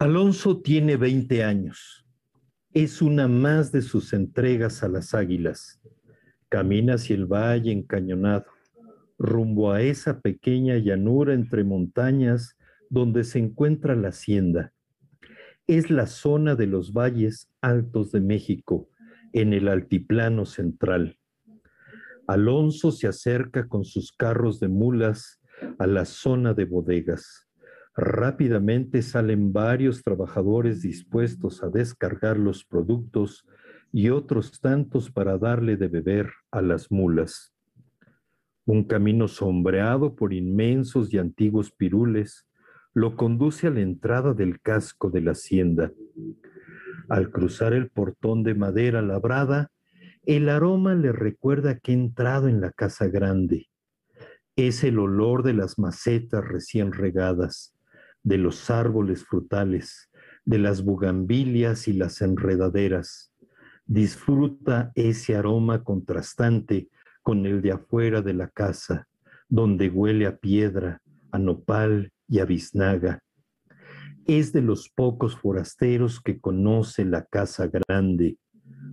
Alonso tiene 20 años. Es una más de sus entregas a las águilas. Camina hacia el valle encañonado, rumbo a esa pequeña llanura entre montañas donde se encuentra la hacienda. Es la zona de los valles altos de México, en el altiplano central. Alonso se acerca con sus carros de mulas a la zona de bodegas. Rápidamente salen varios trabajadores dispuestos a descargar los productos y otros tantos para darle de beber a las mulas. Un camino sombreado por inmensos y antiguos pirules lo conduce a la entrada del casco de la hacienda. Al cruzar el portón de madera labrada, el aroma le recuerda que ha entrado en la casa grande. Es el olor de las macetas recién regadas, de los árboles frutales, de las bugambilias y las enredaderas. Disfruta ese aroma contrastante con el de afuera de la casa, donde huele a piedra, a nopal y a biznaga. Es de los pocos forasteros que conoce la casa grande,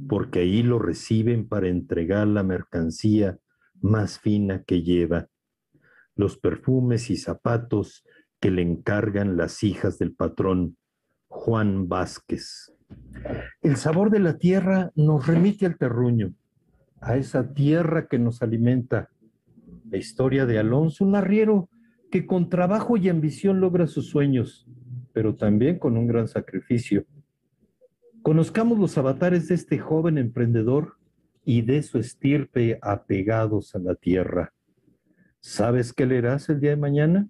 porque ahí lo reciben para entregar la mercancía más fina que lleva. Los perfumes y zapatos que le encargan las hijas del patrón, Juan Vázquez. El sabor de la tierra nos remite al terruño, a esa tierra que nos alimenta. La historia de Alonso, un arriero que con trabajo y ambición logra sus sueños, pero también con un gran sacrificio. Conozcamos los avatares de este joven emprendedor y de su estirpe apegados a la tierra. ¿Sabes qué leerás el día de mañana?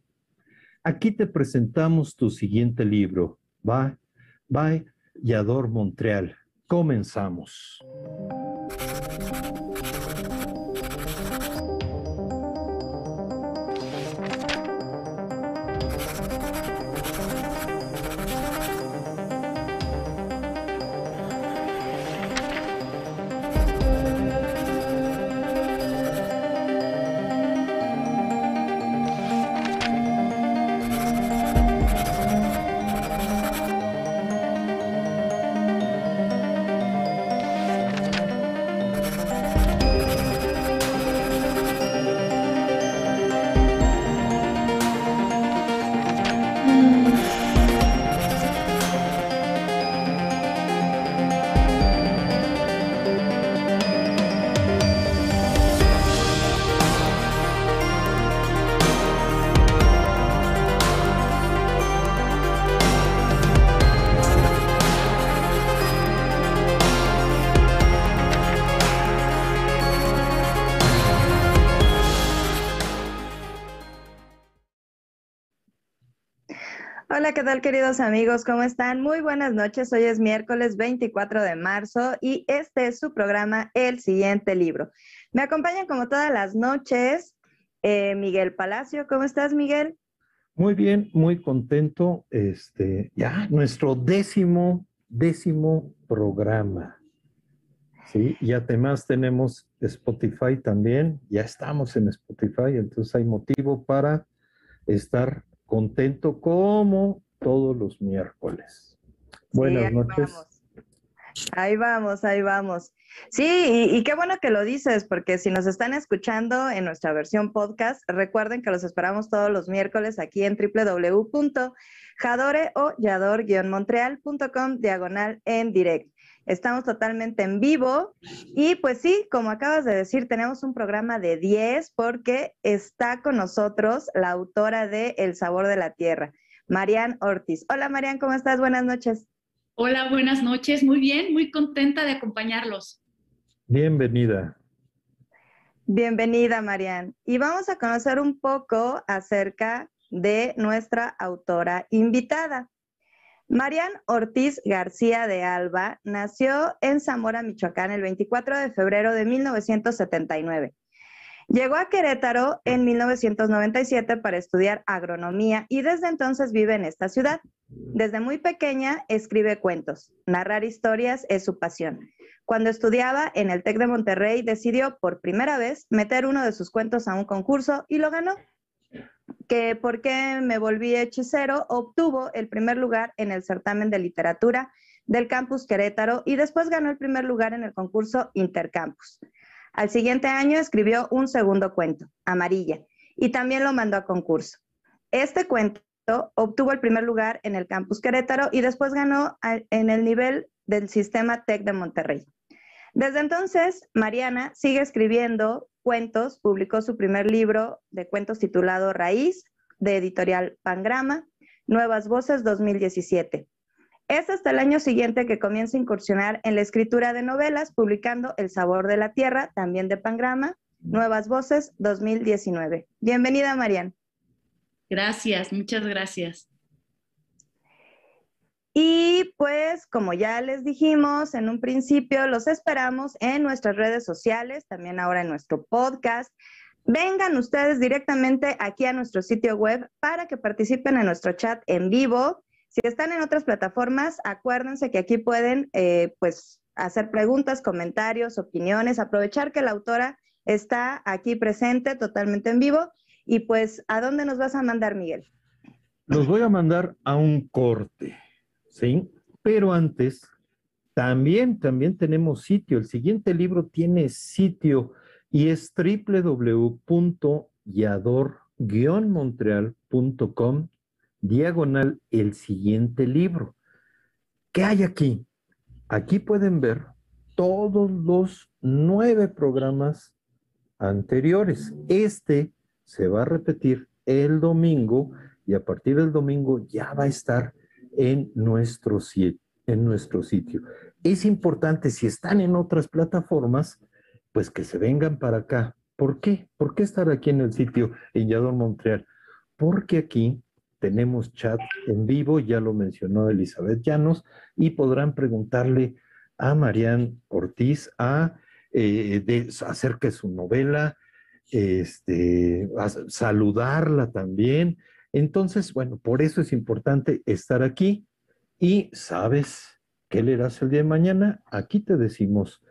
Aquí te presentamos tu siguiente libro, Bye, Bye, Yador Montreal. Comenzamos. Tal queridos amigos? ¿Cómo están? Muy buenas noches. Hoy es miércoles 24 de marzo y este es su programa El siguiente libro. Me acompañan como todas las noches eh, Miguel Palacio. ¿Cómo estás, Miguel? Muy bien, muy contento. Este, ya nuestro décimo, décimo programa. Sí, y además tenemos Spotify también. Ya estamos en Spotify, entonces hay motivo para estar contento como todos los miércoles. Buenas ahí noches. Vamos. Ahí vamos, ahí vamos. Sí, y, y, qué bueno que lo dices, porque si nos están escuchando en nuestra versión podcast, recuerden que los esperamos todos los miércoles aquí en www.jadore o yador-montreal.com diagonal en directo. Estamos totalmente en vivo y pues sí, como acabas de decir, tenemos un programa de 10 porque está con nosotros la autora de El sabor de la tierra, Marian Ortiz. Hola Marian, ¿cómo estás? Buenas noches. Hola, buenas noches. Muy bien, muy contenta de acompañarlos. Bienvenida. Bienvenida, Marian. Y vamos a conocer un poco acerca de nuestra autora invitada. Marian Ortiz García de Alba nació en Zamora, Michoacán, el 24 de febrero de 1979. Llegó a Querétaro en 1997 para estudiar agronomía y desde entonces vive en esta ciudad. Desde muy pequeña escribe cuentos. Narrar historias es su pasión. Cuando estudiaba en el TEC de Monterrey, decidió por primera vez meter uno de sus cuentos a un concurso y lo ganó que por qué me volví hechicero, obtuvo el primer lugar en el certamen de literatura del campus Querétaro y después ganó el primer lugar en el concurso Intercampus. Al siguiente año escribió un segundo cuento, Amarilla, y también lo mandó a concurso. Este cuento obtuvo el primer lugar en el campus Querétaro y después ganó en el nivel del sistema TEC de Monterrey. Desde entonces, Mariana sigue escribiendo cuentos, publicó su primer libro de cuentos titulado Raíz, de editorial Pangrama, Nuevas Voces 2017. Es hasta el año siguiente que comienza a incursionar en la escritura de novelas, publicando El Sabor de la Tierra, también de Pangrama, Nuevas Voces 2019. Bienvenida, Marian. Gracias, muchas gracias. Y pues, como ya les dijimos en un principio, los esperamos en nuestras redes sociales, también ahora en nuestro podcast. Vengan ustedes directamente aquí a nuestro sitio web para que participen en nuestro chat en vivo. Si están en otras plataformas, acuérdense que aquí pueden eh, pues hacer preguntas, comentarios, opiniones, aprovechar que la autora está aquí presente totalmente en vivo. Y pues, ¿a dónde nos vas a mandar, Miguel? Los voy a mandar a un corte. ¿sí? Pero antes, también, también tenemos sitio. El siguiente libro tiene sitio y es www.yador-montreal.com diagonal el siguiente libro. ¿Qué hay aquí? Aquí pueden ver todos los nueve programas anteriores. Este se va a repetir el domingo y a partir del domingo ya va a estar en nuestro, sitio. Es importante, si están en otras plataformas, pues que se vengan para acá. ¿Por qué? ¿Por qué estar aquí en el sitio en Yador Montreal? Porque aquí tenemos chat en vivo, ya lo mencionó Elizabeth Llanos, y podrán preguntarle a Marian Ortiz a, eh, acerca de su novela, este, saludarla también, entonces, bueno, por eso es importante estar aquí y sabes qué leerás el día de mañana. Aquí te decimos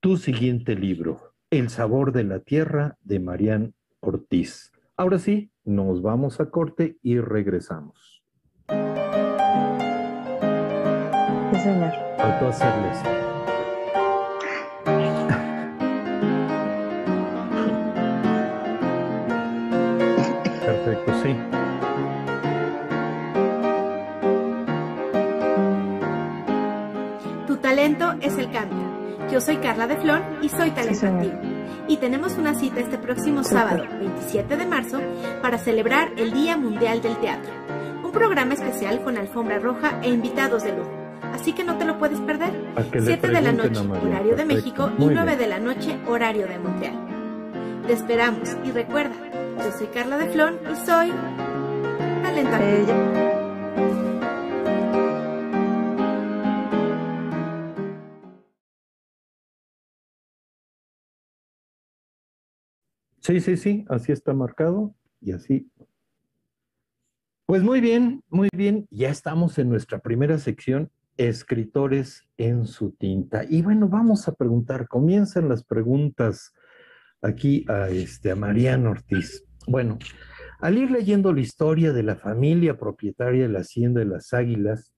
tu siguiente libro, El sabor de la tierra de Marian Ortiz. Ahora sí, nos vamos a corte y regresamos. Sí, señor. A Tu talento es el cambio. Yo soy Carla de Flor y soy talento Y tenemos una cita este próximo sábado, 27 de marzo, para celebrar el Día Mundial del Teatro. Un programa especial con alfombra roja e invitados de lujo. Así que no te lo puedes perder. 7 de la noche, horario de México, y 9 de la noche, horario de Montreal. Te esperamos y recuerda, yo soy Carla de Flor y soy Sí, sí, sí, así está marcado y así. Pues muy bien, muy bien, ya estamos en nuestra primera sección, escritores en su tinta. Y bueno, vamos a preguntar, comienzan las preguntas aquí a, este, Mariano Ortiz. Bueno, al ir leyendo la historia de la familia propietaria de la hacienda de las Águilas,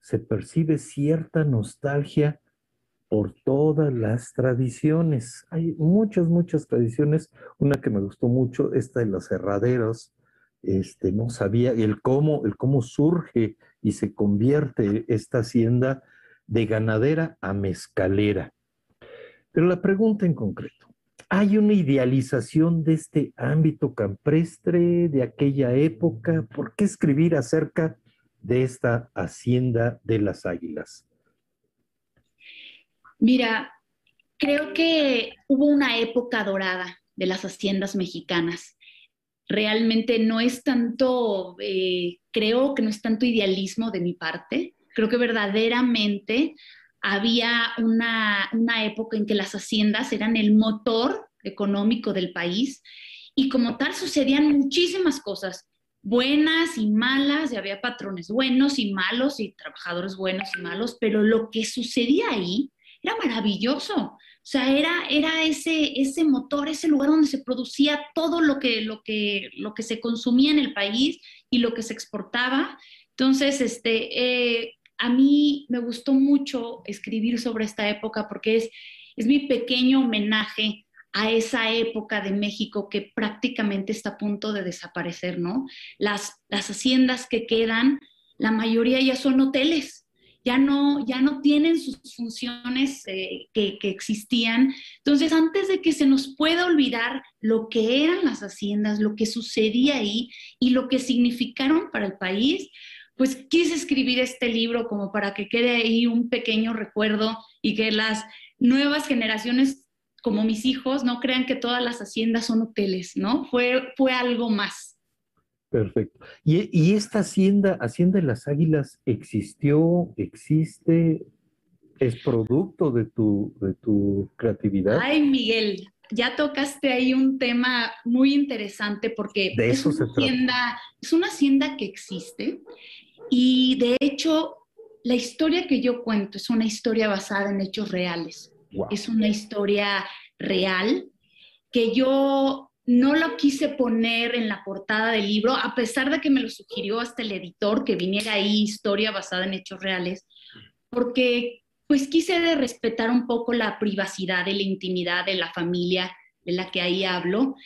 se percibe cierta nostalgia por todas las tradiciones. Hay muchas, muchas tradiciones. Una que me gustó mucho, esta de los herraderos. Este, no sabía el cómo, el cómo surge y se convierte esta hacienda de ganadera a mezcalera. Pero la pregunta en concreto, hay una idealización de este ámbito campestre de aquella época. ¿Por qué escribir acerca de esta hacienda de las águilas? Mira, creo que hubo una época dorada de las haciendas mexicanas. realmente no es tanto, eh, creo que no es tanto idealismo de mi parte, creo que verdaderamente había una, una época en que las haciendas eran el motor económico del país y como tal sucedían muchísimas cosas buenas y malas, y había patrones buenos y malos y trabajadores buenos y malos, pero lo que sucedía ahí era maravilloso. O sea, era, era ese, ese motor, ese lugar donde se producía todo lo que, lo, que, lo que se consumía en el país y lo que se exportaba. Entonces, este, eh, a mí me gustó mucho escribir sobre esta época porque es, es mi pequeño homenaje a esa época de México que prácticamente está a punto de desaparecer, ¿no? Las, las haciendas que quedan, la mayoría ya son hoteles, ya no, ya no tienen sus funciones eh, que, que, existían. Entonces, antes de que se nos pueda olvidar lo que eran las haciendas, lo que sucedía ahí y lo que significaron para el país, pues quise escribir este libro como para que quede ahí un pequeño recuerdo y que las nuevas generaciones como mis hijos, no crean que todas las haciendas son hoteles, ¿no? Fue, fue algo más. Perfecto. ¿Y, esta hacienda, Hacienda de las Águilas, existió, existe, es producto de tu, de tu creatividad? Ay, Miguel, ya tocaste ahí un tema muy interesante porque es, una hacienda, es una hacienda que existe y de hecho la historia que yo cuento es una historia basada en hechos reales. Es una historia real que yo no lo quise poner en la portada del libro, a pesar de que me lo sugirió hasta el editor que viniera ahí historia basada en hechos reales, porque pues quise respetar un poco la privacidad y la intimidad de la familia de la que ahí hablo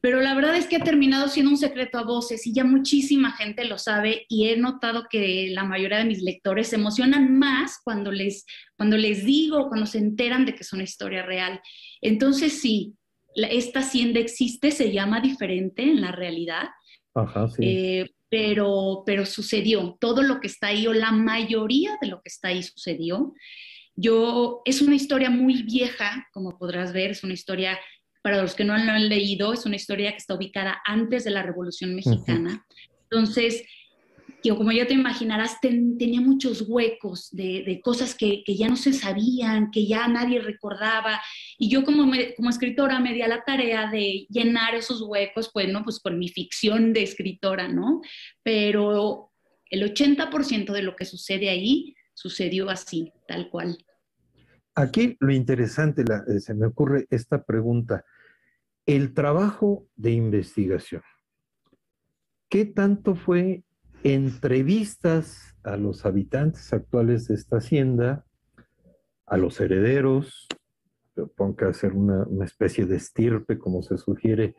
pero la verdad es que ha terminado siendo un secreto a voces y ya muchísima gente lo sabe y he notado que la mayoría de mis lectores se emocionan más cuando les, cuando les digo, cuando se enteran de que es una historia real. Entonces sí, esta hacienda existe, se llama diferente en la realidad, Ajá, sí. Eh, pero, pero sucedió, todo lo que está ahí o la mayoría de lo que está ahí sucedió. Yo, es una historia muy vieja, como podrás ver, es una historia para los que no lo han leído, es una historia que está ubicada antes de la Revolución Mexicana. Entonces, yo, como ya te imaginarás, tenía muchos huecos de, cosas que, ya no se sabían, que ya nadie recordaba. Y yo como, como escritora me di a la tarea de llenar esos huecos, pues, ¿no? Pues con mi ficción de escritora, ¿no? Pero el 80% de lo que sucede ahí sucedió así, tal cual. Aquí lo interesante, eh, se me ocurre esta pregunta. El trabajo de investigación. ¿Qué tanto fue entrevistas a los habitantes actuales de esta hacienda, a los herederos, supongo que hacer una, especie de estirpe, como se sugiere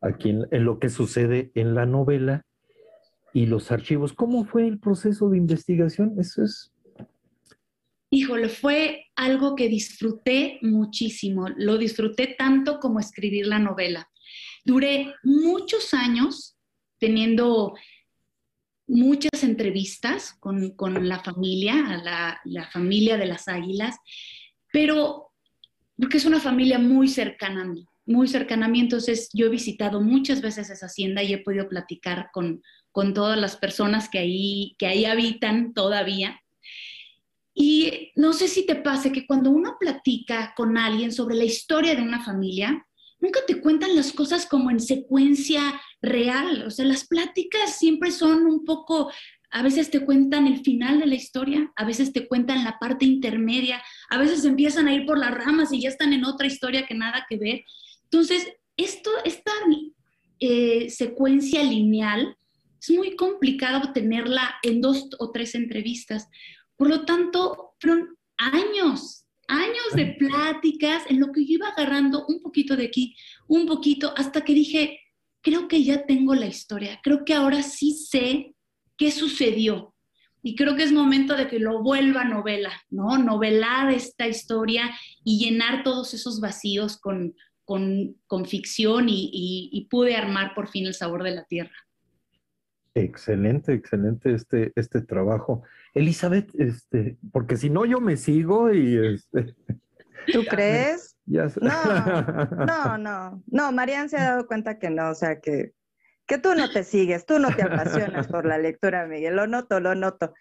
aquí en, en, lo que sucede en la novela, y los archivos. ¿Cómo fue el proceso de investigación? Eso es híjole, fue algo que disfruté muchísimo. Lo disfruté tanto como escribir la novela. Duré muchos años teniendo muchas entrevistas con, la familia, la, la, familia de las águilas, pero porque es una familia muy cercana a mí, muy cercana a mí, entonces yo he visitado muchas veces esa hacienda y he podido platicar con, con todas las personas que ahí, que ahí habitan todavía. Y no sé si te pase que cuando uno platica con alguien sobre la historia de una familia, nunca te cuentan las cosas como en secuencia real. O sea, las pláticas siempre son un poco, a veces te cuentan el final de la historia, a veces te cuentan la parte intermedia, a veces empiezan a ir por las ramas y ya están en otra historia que nada que ver. Entonces, esto, esta eh, secuencia lineal es muy complicado tenerla en dos o tres entrevistas. Por lo tanto, fueron años, años de pláticas en lo que yo iba agarrando un poquito de aquí, un poquito, hasta que dije, creo que ya tengo la historia, creo que ahora sí sé qué sucedió. Y creo que es momento de que lo vuelva novela, ¿no? Novelar esta historia y llenar todos esos vacíos con, con, ficción y pude armar por fin el sabor de la tierra. Excelente, excelente este, este trabajo. Elizabeth, este, porque si no yo me sigo y este. ¿Tú crees? No, no, no, no, Marian se ha dado cuenta que no, o sea que, que tú no te sigues, tú no te apasionas por la lectura, Miguel. Lo noto, lo noto.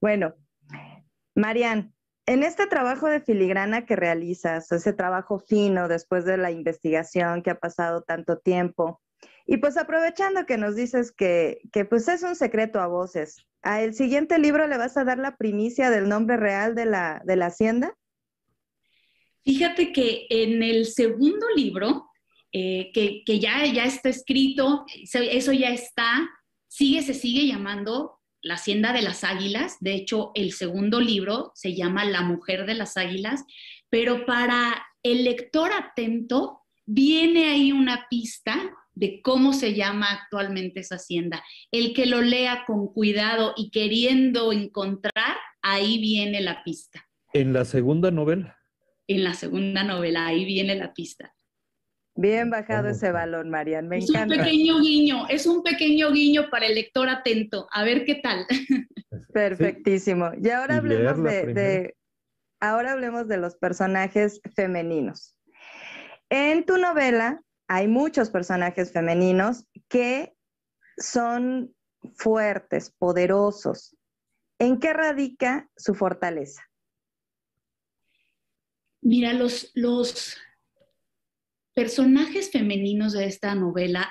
Bueno, Marian, en este trabajo de filigrana que realizas, ese trabajo fino después de la investigación que ha pasado tanto tiempo, y pues aprovechando que nos dices que, que pues es un secreto a voces, ¿a el siguiente libro le vas a dar la primicia del nombre real de la, de la hacienda? Fíjate que en el segundo libro, eh, que, ya está escrito, eso ya está, sigue, se sigue llamando La Hacienda de las Águilas. De hecho, el segundo libro se llama La Mujer de las Águilas, pero para el lector atento viene ahí una pista de cómo se llama actualmente esa hacienda. El que lo lea con cuidado y queriendo encontrar, ahí viene la pista. En la segunda novela. En la segunda novela, ahí viene la pista. Bien bajado ese balón, Marian, me es encanta. un pequeño guiño, es un pequeño guiño para el lector atento. A ver qué tal. Perfectísimo. Y ahora Y hablemos de, de- ahora hablemos de los personajes femeninos. En tu novela hay muchos personajes femeninos que son fuertes, poderosos. ¿En qué radica su fortaleza? Mira, los, los personajes femeninos de esta novela,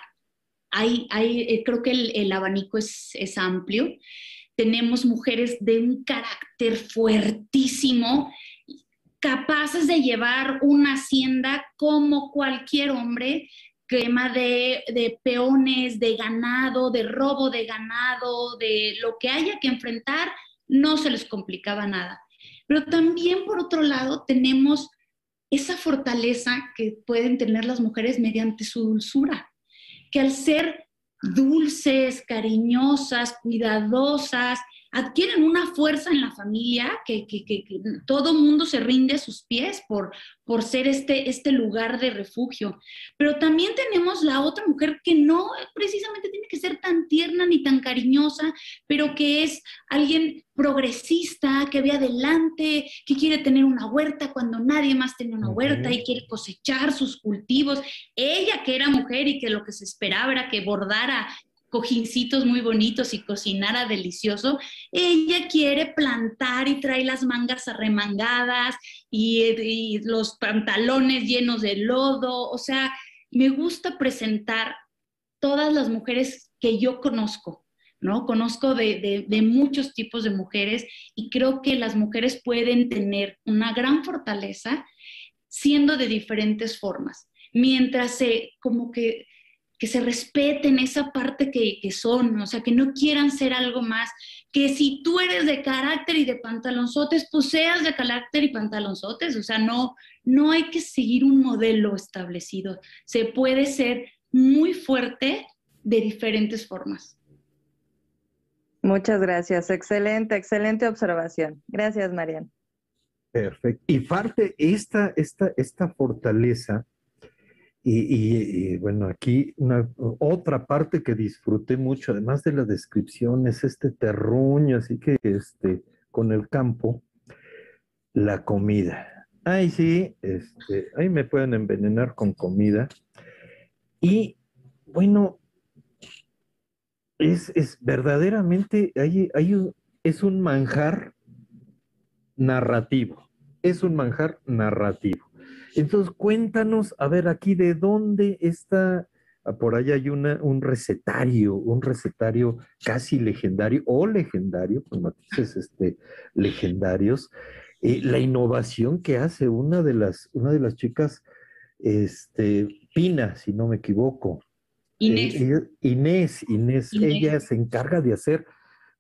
hay, hay, eh, creo que el, el abanico es, es amplio. Tenemos mujeres de un carácter fuertísimo, capaces de llevar una hacienda como cualquier hombre, tema de, de peones, de ganado, de robo de ganado, de lo que haya que enfrentar, no se les complicaba nada. Pero también, por otro lado, tenemos esa fortaleza que pueden tener las mujeres mediante su dulzura, que al ser dulces, cariñosas, cuidadosas, adquieren una fuerza en la familia que, que, que, que todo mundo se rinde a sus pies por, por ser este, este lugar de refugio. Pero también tenemos la otra mujer que no precisamente tiene que ser tan tierna ni tan cariñosa, pero que es alguien progresista, que ve adelante, que quiere tener una huerta cuando nadie más tiene una huerta y quiere cosechar sus cultivos. Ella que era mujer y que lo que se esperaba era que bordara cojincitos muy bonitos y cocinara delicioso, ella quiere plantar y trae las mangas arremangadas y, los pantalones llenos de lodo, o sea, me gusta presentar todas las mujeres que yo conozco, ¿no? Conozco de, de, de, muchos tipos de mujeres y creo que las mujeres pueden tener una gran fortaleza siendo de diferentes formas, mientras se como que que se respeten esa parte que, que, son, o sea, que no quieran ser algo más, que si tú eres de carácter y de pantalonzotes, pues seas de carácter y pantalonzotes, o sea, no, no hay que seguir un modelo establecido, se puede ser muy fuerte de diferentes formas. Muchas gracias, excelente, excelente observación. Gracias, Marian. Perfecto. Y parte esta, esta, esta fortaleza, y, bueno, aquí otra parte que disfruté mucho, además de la descripción, es este terruño, así que este, con el campo, la comida. Ay, sí, este, ahí me pueden envenenar con comida. Y bueno, es, es verdaderamente, hay, hay es un manjar narrativo, es un manjar narrativo. Entonces, cuéntanos, a ver, aquí de dónde está, por ahí hay una, un recetario, un recetario casi legendario o legendario, con matices este, legendarios, eh, la innovación que hace una de las, una de las chicas, este, Pina, si no me equivoco. Inés. Eh, Inés, Inés, Inés, ella se encarga de hacer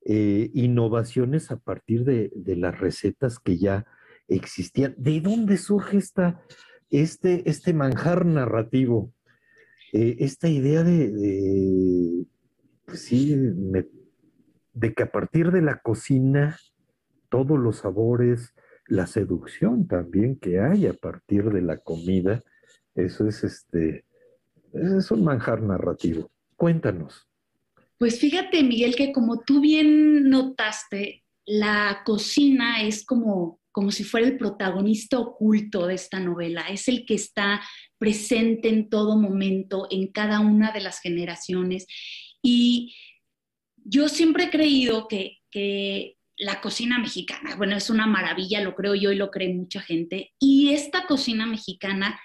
eh, innovaciones a partir de, de las recetas que ya existían. ¿De dónde surge esta, este, este manjar narrativo? Eh, esta idea de, pues sí, de que a partir de la cocina, todos los sabores, la seducción también que hay a partir de la comida, eso es este, es un manjar narrativo. Cuéntanos. Pues fíjate, Miguel, que como tú bien notaste, la cocina es como como si fuera el protagonista oculto de esta novela, es el que está presente en todo momento, en cada una de las generaciones. Y yo siempre he creído que, que la cocina mexicana, bueno, es una maravilla, lo creo yo y lo cree mucha gente, y esta cocina mexicana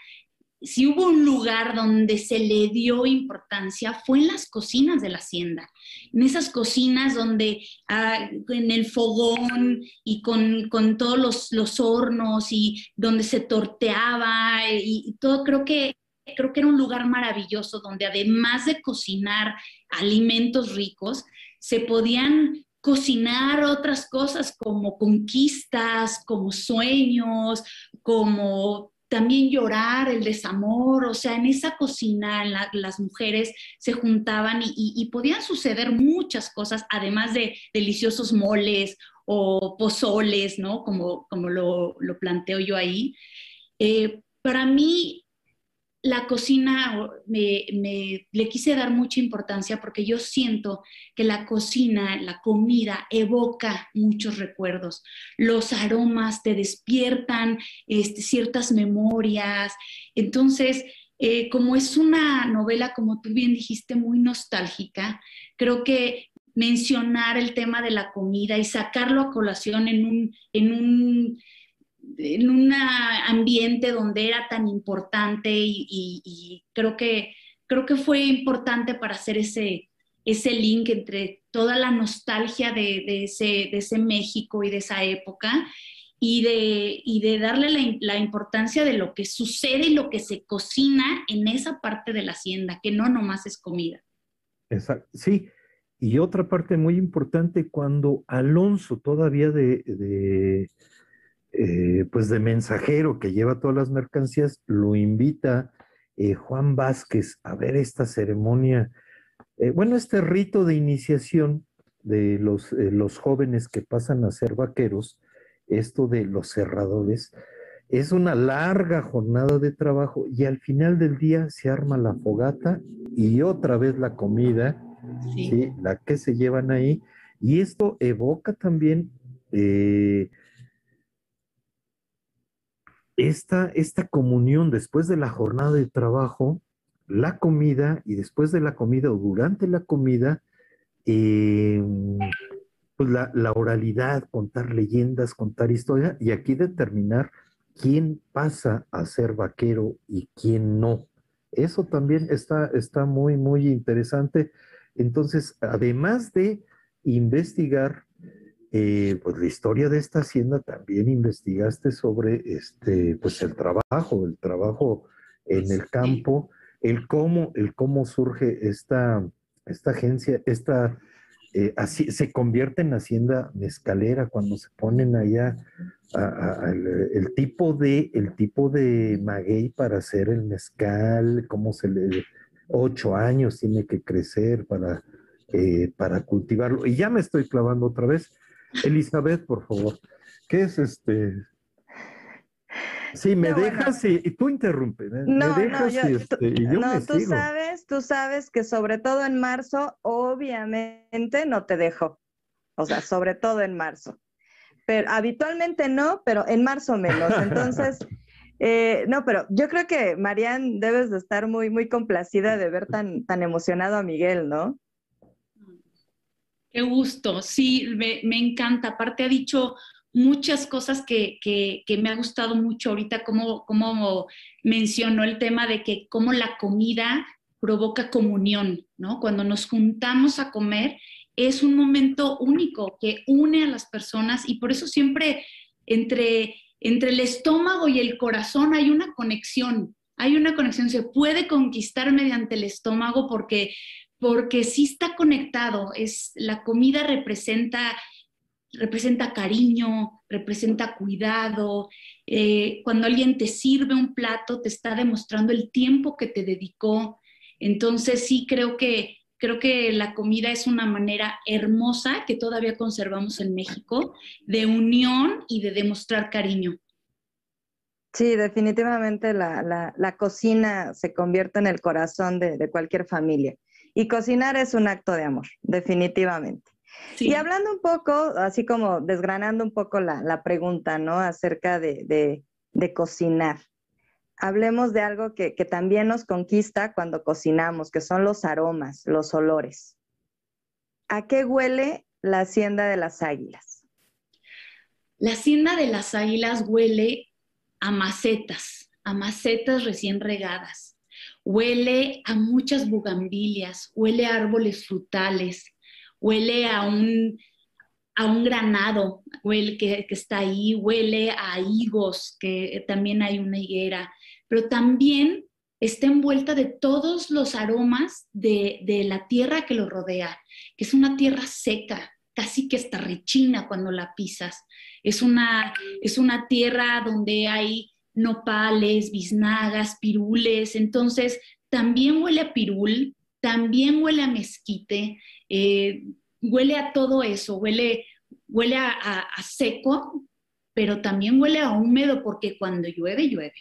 si hubo un lugar donde se le dio importancia fue en las cocinas de la hacienda, en esas cocinas donde ah, en el fogón y con, todos los, hornos y donde se torteaba y, todo, creo que, creo que era un lugar maravilloso donde además de cocinar alimentos ricos, se podían cocinar otras cosas como conquistas, como sueños, como también llorar, el desamor, o sea, en esa cocina las mujeres se juntaban y, podían suceder muchas cosas, además de deliciosos moles o pozoles, ¿no? Como, como lo, planteo yo ahí. Eh, para mí, la cocina me, le quise dar mucha importancia porque yo siento que la cocina, la comida evoca muchos recuerdos. Los aromas te despiertan este, ciertas memorias. Entonces, eh, como es una novela, como tú bien dijiste, muy nostálgica, creo que mencionar el tema de la comida y sacarlo a colación en un, en un en un ambiente donde era tan importante y, creo, que, creo que fue importante para hacer ese, ese link entre toda la nostalgia de, ese, de ese México y de esa época y de, y de darle la, la, importancia de lo que sucede y lo que se cocina en esa parte de la hacienda, que no nomás es comida. Exacto, sí. Y otra parte muy importante, cuando Alonso todavía de eh, pues de mensajero que lleva todas las mercancías, lo invita eh, Juan Vázquez a ver esta ceremonia, eh, bueno, este rito de iniciación de los, los jóvenes que pasan a ser vaqueros, esto de los cerradores, es una larga jornada de trabajo y al final del día se arma la fogata y otra vez la comida, la que se llevan ahí. Y esto evoca también esta, esta comunión después de la jornada de trabajo, la comida y después de la comida o durante la comida, em, pues la, oralidad, contar leyendas, contar historia y aquí determinar quién pasa a ser vaquero y quién no. Eso también está, está muy, muy interesante. Entonces, además de investigar eh, pues la historia de esta hacienda también investigaste sobre este, pues el trabajo, el trabajo en el campo, el cómo, el cómo surge esta, esta agencia, esta, eh, así, se convierte en hacienda mezcalera cuando se ponen allá el, tipo de, el tipo de maguey para hacer el mezcal, cómo se le, ocho años tiene que crecer para, eh, para cultivarlo. Y ya me estoy clavando otra vez, Elizabeth, por favor. ¿Qué es este? Sí, me dejas y, tú interrumpes. ¿eh? No, me dejas no, este, y, yo no, tú sabes, tú sabes que sobre todo en marzo, obviamente no te dejo. O sea, sobre todo en marzo. Pero habitualmente no, pero en marzo menos. Entonces, eh, no, pero yo creo que Marian debes de estar muy, muy complacida de ver tan, tan emocionado a Miguel, ¿no? Gusto, sí, me, encanta. Aparte ha dicho muchas cosas que, me ha gustado mucho ahorita, como, como mencionó el tema de que cómo la comida provoca comunión, ¿no? Cuando nos juntamos a comer es un momento único que une a las personas y por eso siempre entre, entre el estómago y el corazón hay una conexión, hay una conexión, se puede conquistar mediante el estómago porque porque sí está conectado, es, la comida representa, representa cariño, representa cuidado. Eh, cuando alguien te sirve un plato, te está demostrando el tiempo que te dedicó. Entonces sí creo que, creo que la comida es una manera hermosa que todavía conservamos en México de unión y de demostrar cariño. Sí, definitivamente la, cocina se convierte en el corazón de cualquier familia. Y cocinar es un acto de amor, definitivamente. Y hablando un poco, así como desgranando un poco la, pregunta, ¿no? Acerca de, cocinar. Hablemos de algo que, que también nos conquista cuando cocinamos, que son los aromas, los olores. ¿A qué huele la hacienda de las águilas? La hacienda de las águilas huele a macetas, a macetas recién regadas. Huele a muchas bugambilias, huele a árboles frutales, huele a un, a un granado huele que, está ahí, huele a higos, que también hay una higuera, pero también está envuelta de todos los aromas de, de la tierra que lo rodea, que es una tierra seca, casi que está rechina cuando la pisas. Es una, es una tierra donde hay nopales, biznagas, pirules, entonces también huele a pirul, también huele a mezquite, eh, huele a todo eso, huele, huele a, seco, pero también huele a húmedo porque cuando llueve, llueve.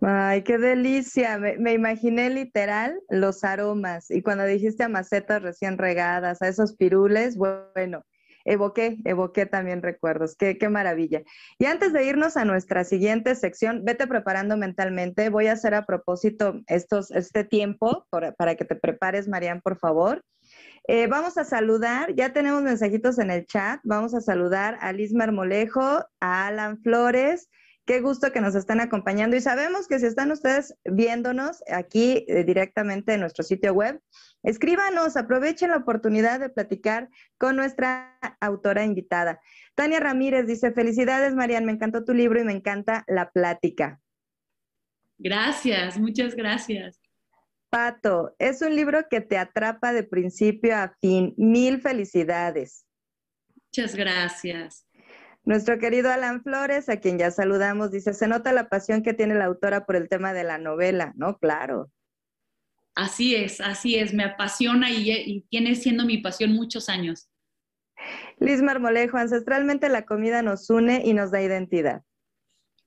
Ay, qué delicia. Me, imaginé literal los aromas. Y cuando dijiste a macetas recién regadas, a esos pirules, bueno, evoqué, evoqué también recuerdos. Qué, qué maravilla. Y antes de irnos a nuestra siguiente sección, vete preparando mentalmente. Voy a hacer a propósito estos, este tiempo para que te prepares, Marian, por favor. Eh, vamos a saludar, ya tenemos mensajitos en el chat. Vamos a saludar a Liz Marmolejo, a Alan Flores. Qué gusto que nos están acompañando y sabemos que si están ustedes viéndonos aquí eh, directamente en nuestro sitio web, Escríbanos, aprovechen la oportunidad de platicar con nuestra autora invitada. Tania Ramírez dice, felicidades Marian, me encantó tu libro y me encanta la plática. Gracias, muchas gracias. Pato, es un libro que te atrapa de principio a fin. Mil felicidades. Muchas gracias. Nuestro querido Alan Flores, a quien ya saludamos, dice, se nota la pasión que tiene la autora por el tema de la novela, ¿no? Claro. Así es, así es, me apasiona y, tiene siendo mi pasión muchos años. Liz Marmolejo, ancestralmente la comida nos une y nos da identidad.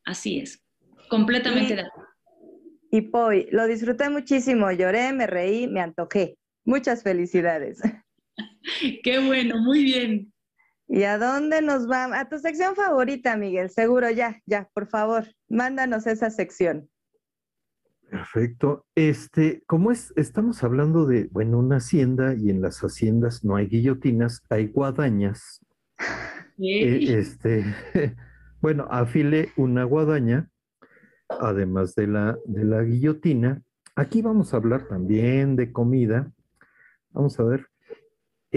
Así es, completamente y, Y Poi, lo disfruté muchísimo, lloré, me reí, me antojé. Muchas felicidades. Qué bueno, muy bien. ¿Y a dónde nos vamos? A tu sección favorita, Miguel, seguro, ya, ya, por favor, mándanos esa sección. Perfecto. Este, como es, estamos hablando de, bueno, una hacienda y en las haciendas no hay guillotinas, hay guadañas. Eh, este, bueno, afile una guadaña, además de la, de la guillotina. Aquí vamos a hablar también de comida. Vamos a ver.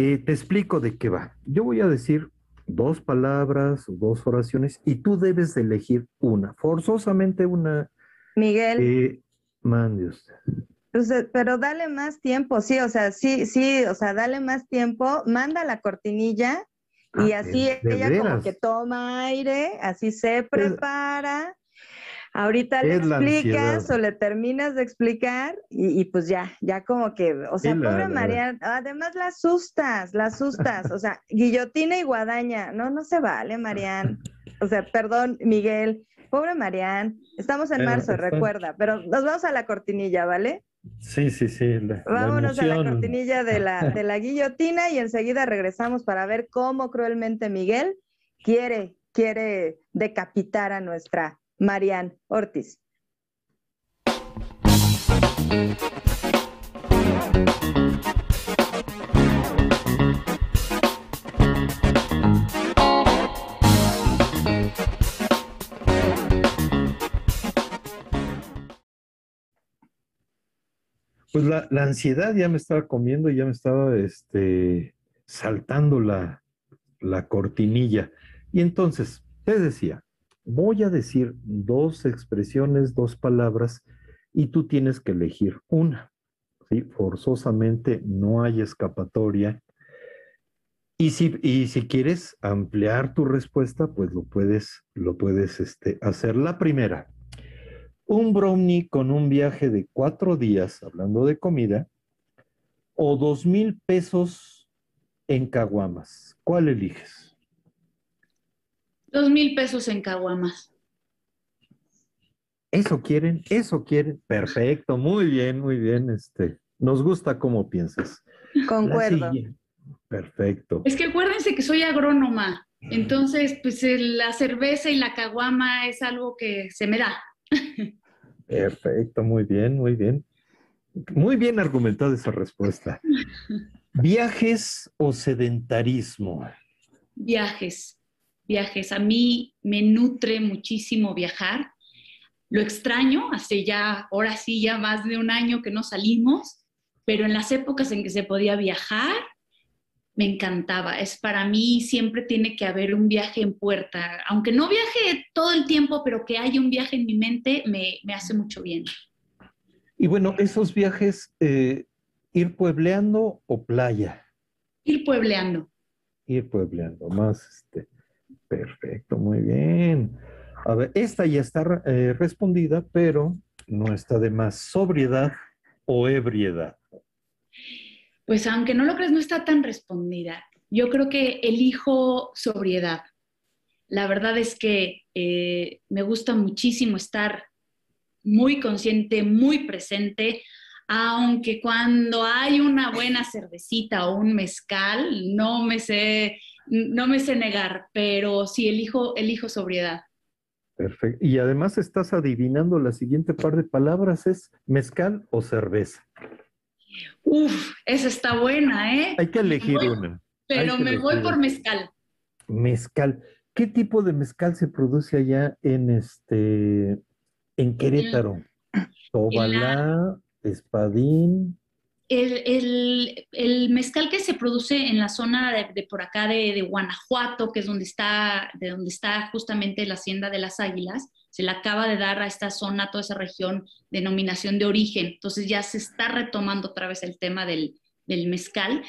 Eh, te explico de qué va. Yo voy a decir dos palabras, dos oraciones, y tú debes elegir una, forzosamente una. Miguel. Eh, Mande usted. Pues, pero dale más tiempo, sí, o sea, sí, sí, o sea, dale más tiempo, manda la cortinilla y ah, así ella como que toma aire, así se prepara. Ahorita le explicas o le terminas de explicar y, pues ya, ya como que, o sea, pobre María, además la asustas, la asustas, o sea, guillotina y guadaña, no, no se vale, Marian. O sea, perdón, Miguel, Pobre Marian, estamos en marzo, recuerda, pero nos vamos a la cortinilla, ¿vale? Sí, sí, sí. Vámonos a la cortinilla de la, de la guillotina y enseguida regresamos para ver cómo cruelmente Miguel quiere, quiere decapitar a nuestra Marian Ortiz. Pues la, ansiedad ya me estaba comiendo, ya me estaba este, saltando la, la cortinilla. Y entonces, te decía, voy a decir dos expresiones, dos palabras, y tú tienes que elegir una. ¿sí? Forzosamente no hay escapatoria. Y si, y si quieres ampliar tu respuesta, pues lo puedes, lo puedes este, hacer. La primera, un brownie con un viaje de cuatro días, hablando de comida, o dos mil pesos en caguamas. ¿Cuál eliges? Dos mil pesos en caguamas. Eso quieren, eso quieren. Perfecto, muy bien, muy bien. Este, nos gusta cómo piensas. Concuerdo. Perfecto. Es que acuérdense que soy agrónoma, entonces pues la cerveza y la caguama es algo que se me da. Perfecto, muy bien, muy bien. Muy bien argumentada esa respuesta. ¿Viajes o sedentarismo? Viajes, viajes. A mí me nutre muchísimo viajar. Lo extraño, hace ya, ahora sí, ya más de un año que no salimos, pero en las épocas en que se podía viajar, me encantaba. Es para mí siempre tiene que haber un viaje en puerta, aunque no viaje todo el tiempo, pero que haya un viaje en mi mente me, hace mucho bien. Y bueno, esos viajes, eh, ir puebleando o playa. Ir puebleando. Ir puebleando, más este. Perfecto, muy bien. A ver, esta ya está eh, respondida, pero no está de más. Sobriedad o ebriedad. Pues aunque no lo crees, no está tan respondida. Yo creo que elijo sobriedad. La verdad es que eh, me gusta muchísimo estar muy consciente, muy presente, aunque cuando hay una buena cervecita o un mezcal, no me sé, no me sé negar, pero sí elijo, elijo sobriedad. Perfecto. Y además estás adivinando la siguiente par de palabras, es mezcal o cerveza. Uf, esa está buena, ¿eh? Hay que elegir una. Pero me voy por mezcal. Mezcal. ¿Qué tipo de mezcal se produce allá en este en Querétaro? Tobalá, Espadín. El, mezcal que se produce en la zona de, por acá de, de, Guanajuato, que es donde está, de donde está justamente la hacienda de las águilas, se le acaba de dar a esta zona, a toda esa región, denominación de origen. Entonces ya se está retomando otra vez el tema del, mezcal.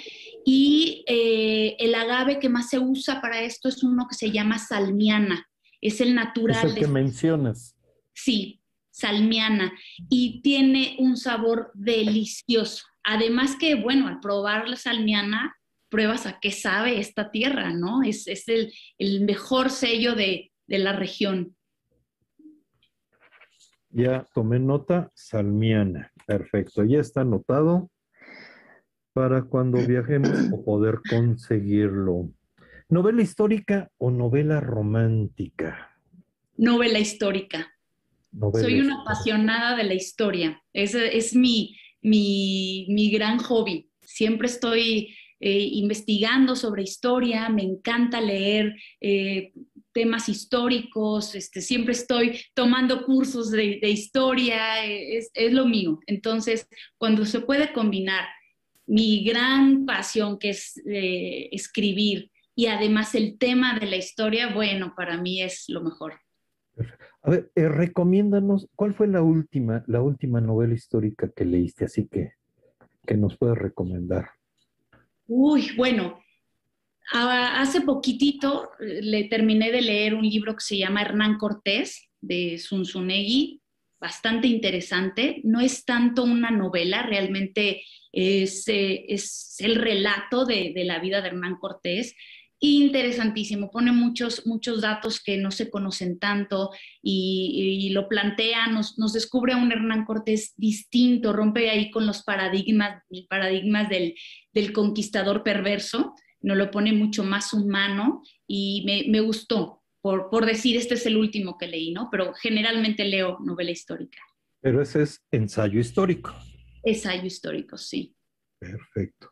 Y eh, el agave que más se usa para esto es uno que se llama salmiana. Es el natural. Es el que mencionas. Sí, salmiana. Y tiene un sabor delicioso. Además que, bueno, al probar la salmiana, pruebas a qué sabe esta tierra, ¿no? Es, el, mejor sello de, de la región. Ya tomé nota, Salmiana. Perfecto, ya está anotado para cuando viajemos o poder conseguirlo. ¿Novela histórica o novela romántica? Novela histórica. Soy una apasionada de la historia. Ese es mi, mi, gran hobby. Siempre estoy eh, investigando sobre historia, me encanta leer eh, temas históricos, este, siempre estoy tomando cursos de, historia, es, lo mío. Entonces, cuando se puede combinar mi gran pasión, que es eh, escribir, y además el tema de la historia, bueno, para mí es lo mejor. A ver, eh, recomiéndanos, ¿cuál fue la última, la última novela histórica que leíste? Así que, que nos puedes recomendar. Uy, bueno, hace poquitito eh, le terminé de leer un libro que se llama Hernán Cortés de Zunzunegui, bastante interesante. No es tanto una novela, realmente es, eh, es el relato de, de, la vida de Hernán Cortés. Interesantísimo, pone muchos, muchos datos que no se conocen tanto y, y lo plantea, nos, nos, descubre a un Hernán Cortés distinto, rompe ahí con los paradigmas, paradigmas del, del conquistador perverso nos lo pone mucho más humano y me, gustó, por, por, decir, este es el último que leí, ¿no? Pero generalmente leo novela histórica. Pero ese es ensayo histórico. Ensayo histórico, sí. Perfecto.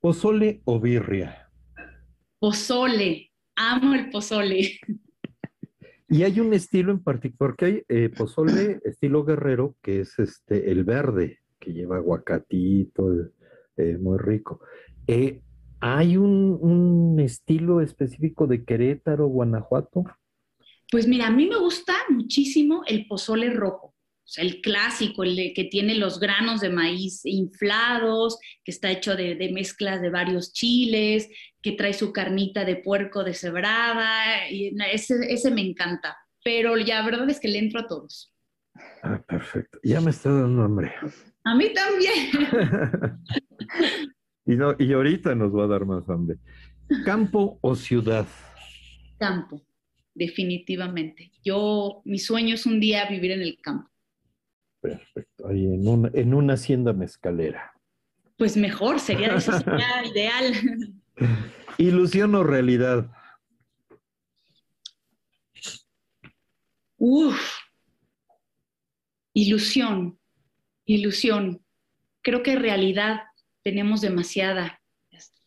¿Pozole o birria? Pozole, amo el pozole. Y hay un estilo en particular, porque hay eh, pozole estilo guerrero, que es este, el verde, que lleva aguacatito, eh, muy rico. Eh, ¿Hay un, estilo específico de Querétaro, Guanajuato? Pues mira, a mí me gusta muchísimo el pozole rojo, o sea, el clásico, el que tiene los granos de maíz inflados, que está hecho de, mezclas de varios chiles, que trae su carnita de puerco deshebrada, y ese, ese me encanta, pero ya, verdad es que le entro a todos. Ah, perfecto. Ya me está dando hambre. A mí también. Y, no, y ahorita nos va a dar más hambre. ¿Campo o ciudad? Campo, definitivamente. Yo, mi sueño es un día vivir en el campo. Perfecto, ahí en una, en una hacienda mezcalera. pues mejor, sería eso sería ideal. Ilusión o realidad. Uf, ilusión, ilusión. Creo que realidad tenemos demasiada.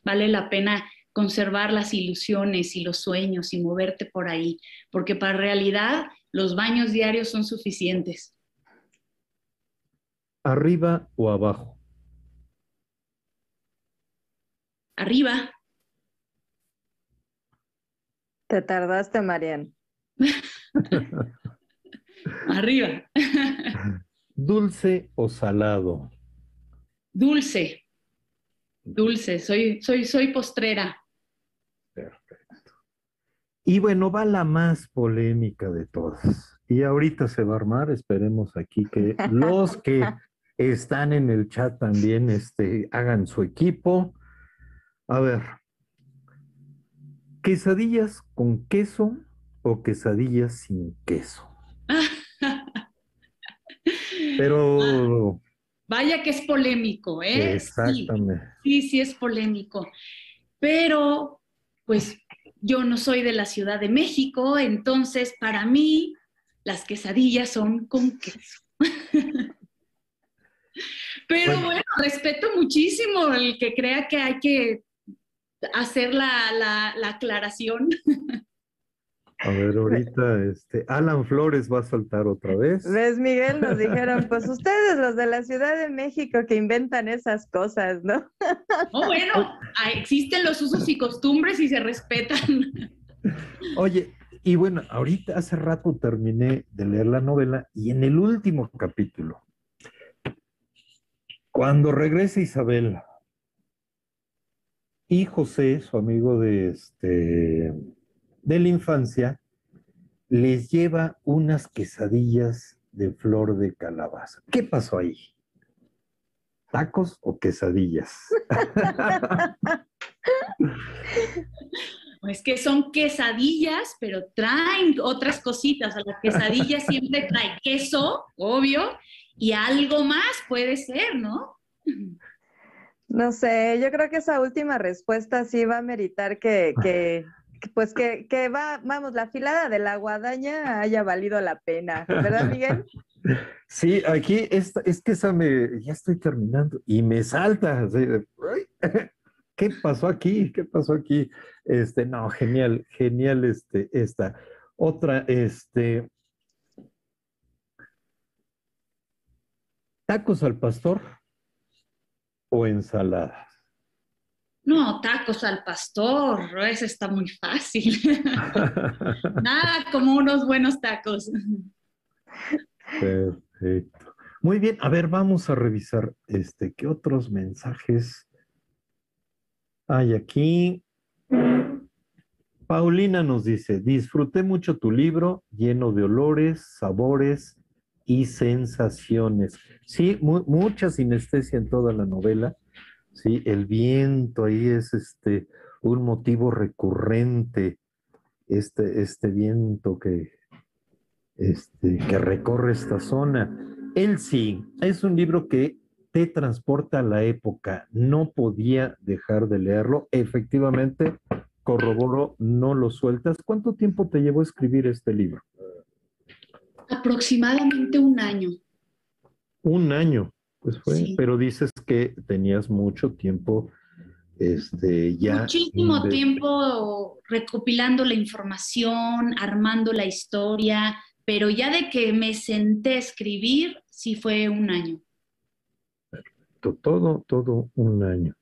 Vale la pena conservar las ilusiones y los sueños y moverte por ahí, porque para realidad los baños diarios son suficientes. ¿Arriba o abajo? Arriba. Te tardaste, Marian. Arriba. ¿Dulce o salado? Dulce. Dulce, soy, soy, soy postrera. Perfecto. Y bueno, va la más polémica de todas. Y ahorita se va a armar, esperemos aquí que los que están en el chat también este, hagan su equipo. A ver, ¿quesadillas con queso o quesadillas sin queso? Pero... Vaya que es polémico, ¿eh? Exactamente. Sí, sí, sí es polémico. Pero, pues, yo no soy de la Ciudad de México, entonces para mí las quesadillas son con queso. Pero bueno. respeto muchísimo el que crea que hay que hacer la, la, la aclaración. A ver, ahorita este, Alan Flores va a saltar otra vez. ¿Ves, Miguel? Nos dijeron, pues ustedes los de la Ciudad de México que inventan esas cosas, ¿no? Oh, bueno, existen los usos y costumbres y se respetan. Oye, y bueno, ahorita hace rato terminé de leer la novela y en el último capítulo, cuando regresa Isabel y José, su amigo de este de la infancia, les lleva unas quesadillas de flor de calabaza. ¿Qué pasó ahí? ¿Tacos o quesadillas? Es que son quesadillas, pero traen otras cositas. La quesadilla siempre trae queso, obvio, y algo más puede ser, ¿no? No sé, yo creo que esa última respuesta sí va a meritar que, que, pues que, que, va, vamos, la filada de la guadaña haya valido la pena, ¿verdad, Miguel? Sí, aquí es, es que esa me, ya estoy terminando y me salta. ¿Qué pasó aquí? ¿Qué pasó aquí? Este, no, genial, genial este, esta. Otra, este, tacos al pastor o ensaladas. No, tacos al pastor, eso está muy fácil. Nada como unos buenos tacos. Perfecto. Muy bien, a ver, vamos a revisar este, ¿qué otros mensajes hay aquí? Paulina nos dice, disfruté mucho tu libro, lleno de olores, sabores y sensaciones. Sí, mucha sinestesia en toda la novela ¿sí? El viento ahí es este, un motivo recurrente, este, este viento que, este, que recorre esta zona. Él sí, es un libro que te transporta a la época, no podía dejar de leerlo, efectivamente, corroboro, no lo sueltas. ¿Cuánto tiempo te llevó a escribir este libro? Aproximadamente un año. Un año. Pues fue, pero dices que tenías mucho tiempo, este, ya. Muchísimo tiempo recopilando la información, armando la historia, pero ya de que me senté a escribir, sí fue un año. Todo, todo un año.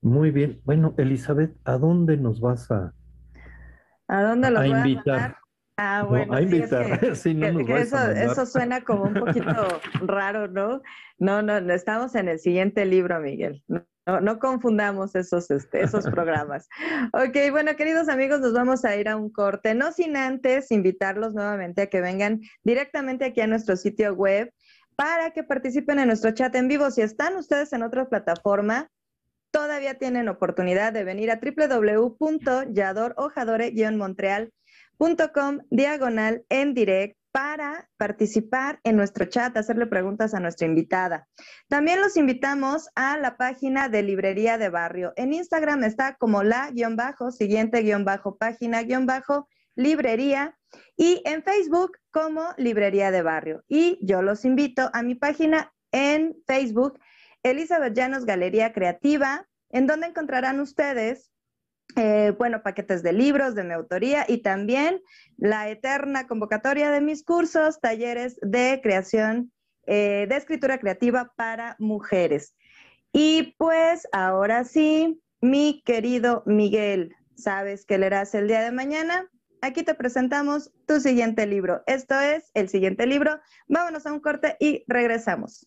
Muy bien. Bueno, Elizabeth, ¿a dónde nos vas a, ¿A dónde los a voy a invitar? mandar? Ah, bueno, a sí, invitar. es que- Sí, no que- nos que vas eso, a mandar. eso suena como un poquito raro, ¿no? No, no, no, estamos en el siguiente libro, Miguel. No, no, no confundamos esos, este, esos programas. Ok, bueno, queridos amigos, nos vamos a ir a un corte, no sin antes invitarlos nuevamente a que vengan directamente aquí a nuestro sitio web para que participen en nuestro chat en vivo. Si están ustedes en otra plataforma, todavía tienen oportunidad de venir a www.yadorojadore-montreal.com diagonal en direct para participar en nuestro chat, hacerle preguntas a nuestra invitada. También los invitamos a la página de Librería de Barrio. En Instagram está como la guion bajo, siguiente guion bajo, página guion bajo, librería y en Facebook como Librería de Barrio. Y yo los invito a mi página en Facebook, Elizabeth Llanos Galería Creativa, en donde encontrarán ustedes eh, bueno, paquetes de libros de mi autoría y también la eterna convocatoria de mis cursos, talleres de creación, eh, de escritura creativa para mujeres. Y pues ahora sí, mi querido Miguel, ¿sabes qué leerás el día de mañana? Aquí te presentamos tu siguiente libro. Esto es el siguiente libro. Vámonos a un corte y regresamos.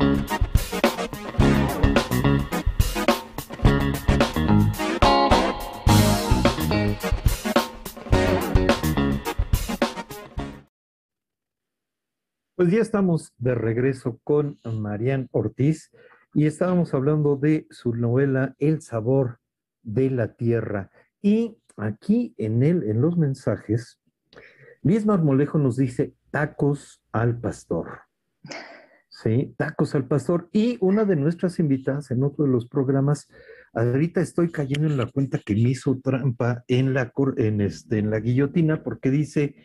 Pues ya estamos de regreso con Marian Ortiz y estábamos hablando de su novela El sabor de la tierra. Y aquí en él, en los mensajes, Liz Marmolejo nos dice tacos al pastor. Sí, tacos al pastor. Y una de nuestras invitadas en otro de los programas, ahorita estoy cayendo en la cuenta que me hizo trampa en la, en este, en la guillotina porque dice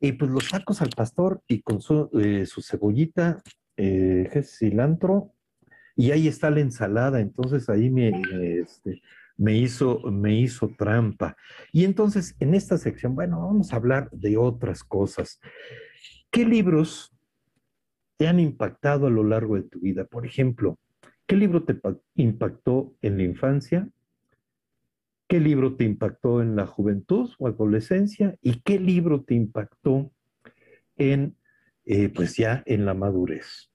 y pues los tacos al pastor y con su, eh, cebollita, eh, cilantro, y ahí está la ensalada. Entonces ahí me, este, me, hizo, me hizo trampa. Y entonces en esta sección, bueno, vamos a hablar de otras cosas. ¿Qué libros te han impactado a lo largo de tu vida? Por ejemplo, ¿qué libro te impactó en la infancia? ¿Qué libro te impactó en la juventud o adolescencia? ¿Y qué libro te impactó en, eh, pues ya en la madurez?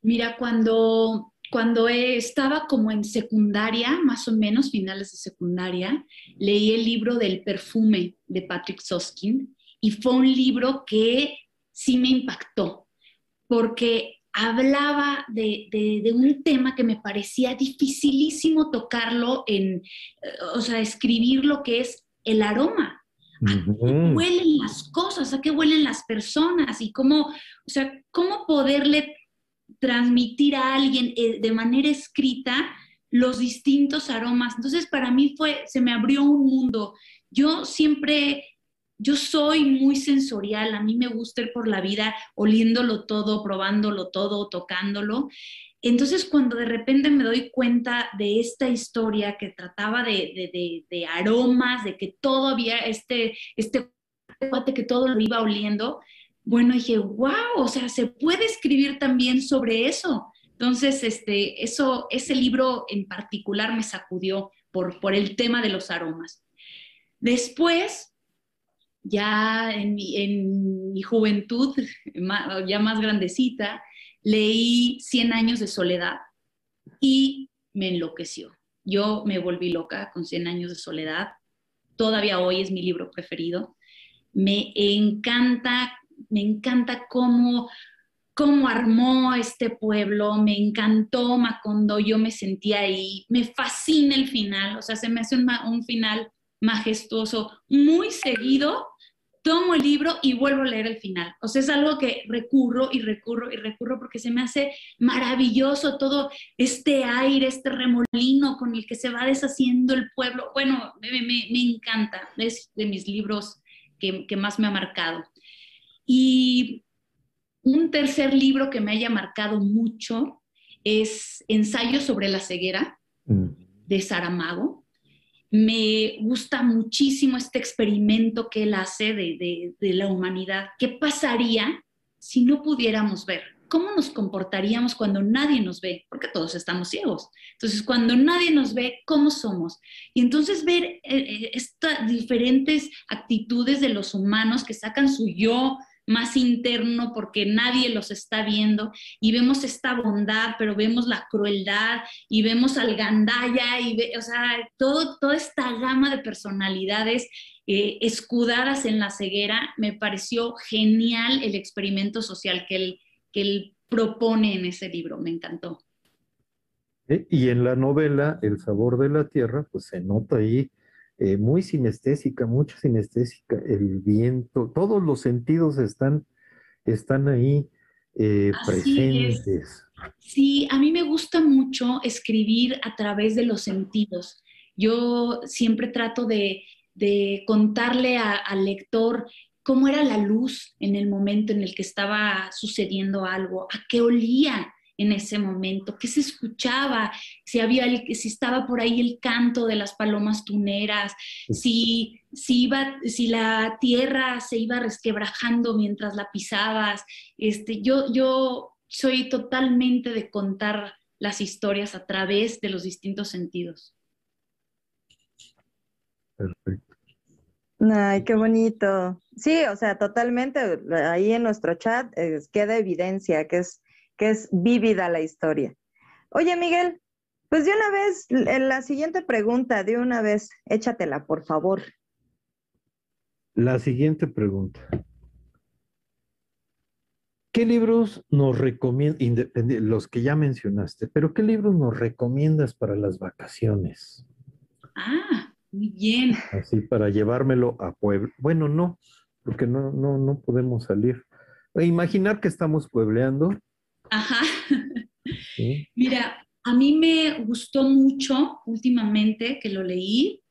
Mira, cuando, cuando estaba como en secundaria, más o menos finales de secundaria, leí el libro del perfume de Patrick Soskin y fue un libro que sí me impactó, porque hablaba de, un tema que me parecía dificilísimo tocarlo en, eh, o sea, escribir lo que es el aroma. ¿A qué huelen las cosas? ¿A qué huelen las personas? Y cómo, o sea, cómo poderle transmitir a alguien eh, de manera escrita los distintos aromas. Entonces, para mí fue, se me abrió un mundo. Yo siempre yo soy muy sensorial, a mí me gusta ir por la vida oliéndolo todo, probándolo todo, tocándolo. Entonces, cuando de repente me doy cuenta de esta historia que trataba de, aromas, de que todo había este, este que todo lo iba oliendo, bueno, dije, wow, o sea, se puede escribir también sobre eso. Entonces, este, eso, ese libro en particular me sacudió por, por el tema de los aromas. Después, ya en mi, juventud, ya más grandecita, leí Cien años de soledad y me enloqueció. Yo me volví loca con Cien años de soledad. Todavía hoy es mi libro preferido. Me encanta, me encanta cómo, cómo armó este pueblo, me encantó Macondo, yo me sentía ahí, me fascina el final, o sea, se me hace un final majestuoso, muy seguido tomo el libro y vuelvo a leer el final. O sea, es algo que recurro y recurro y recurro porque se me hace maravilloso todo este aire, este remolino con el que se va deshaciendo el pueblo. Bueno, me, encanta, es de mis libros que, más me ha marcado. Y un tercer libro que me haya marcado mucho es Ensayo sobre la ceguera mm. de Saramago me gusta muchísimo este experimento que él hace de, la humanidad. ¿Qué pasaría si no pudiéramos ver? ¿cómo nos comportaríamos cuando nadie nos ve? Porque todos estamos ciegos. Entonces, cuando nadie nos ve, ¿cómo somos? Y entonces ver eh, eh, estas diferentes actitudes de los humanos que sacan su yo más interno porque nadie los está viendo y vemos esta bondad, pero vemos la crueldad y vemos al gandaya y o sea, todo, toda esta gama de personalidades eh, escudadas en la ceguera, me pareció genial el experimento social que él, que él propone en ese libro, me encantó. Eh, y en la novela El sabor de la tierra, pues se nota ahí eh, muy sinestésica, mucha sinestésica, el viento, todos los sentidos están, están ahí presentes. Sí, a mí me gusta mucho escribir a través de los sentidos. Yo siempre trato de, de contarle al lector cómo era la luz en el momento en el que estaba sucediendo algo, a qué olía en ese momento, qué se escuchaba, si había si estaba por ahí el canto de las palomas tuneras, si, si, iba, si la tierra se iba resquebrajando mientras la pisabas. Este, yo, yo soy totalmente de contar las historias a través de los distintos sentidos. Perfecto. Ay, qué bonito. Sí, o sea, totalmente. Ahí en nuestro chat queda evidencia que es, que es vívida la historia. Oye, Miguel, pues de una vez, la siguiente pregunta, de una vez, échatela, por favor. La siguiente pregunta. ¿Qué libros nos recomiendas, los que ya mencionaste, pero qué libros nos recomiendas para las vacaciones? Ah, muy bien. Así para llevármelo a Puebla. Bueno, no, porque no, no, no podemos salir. Imaginar que estamos puebleando. Ajá. Mira, a mí me gustó mucho últimamente que lo leí,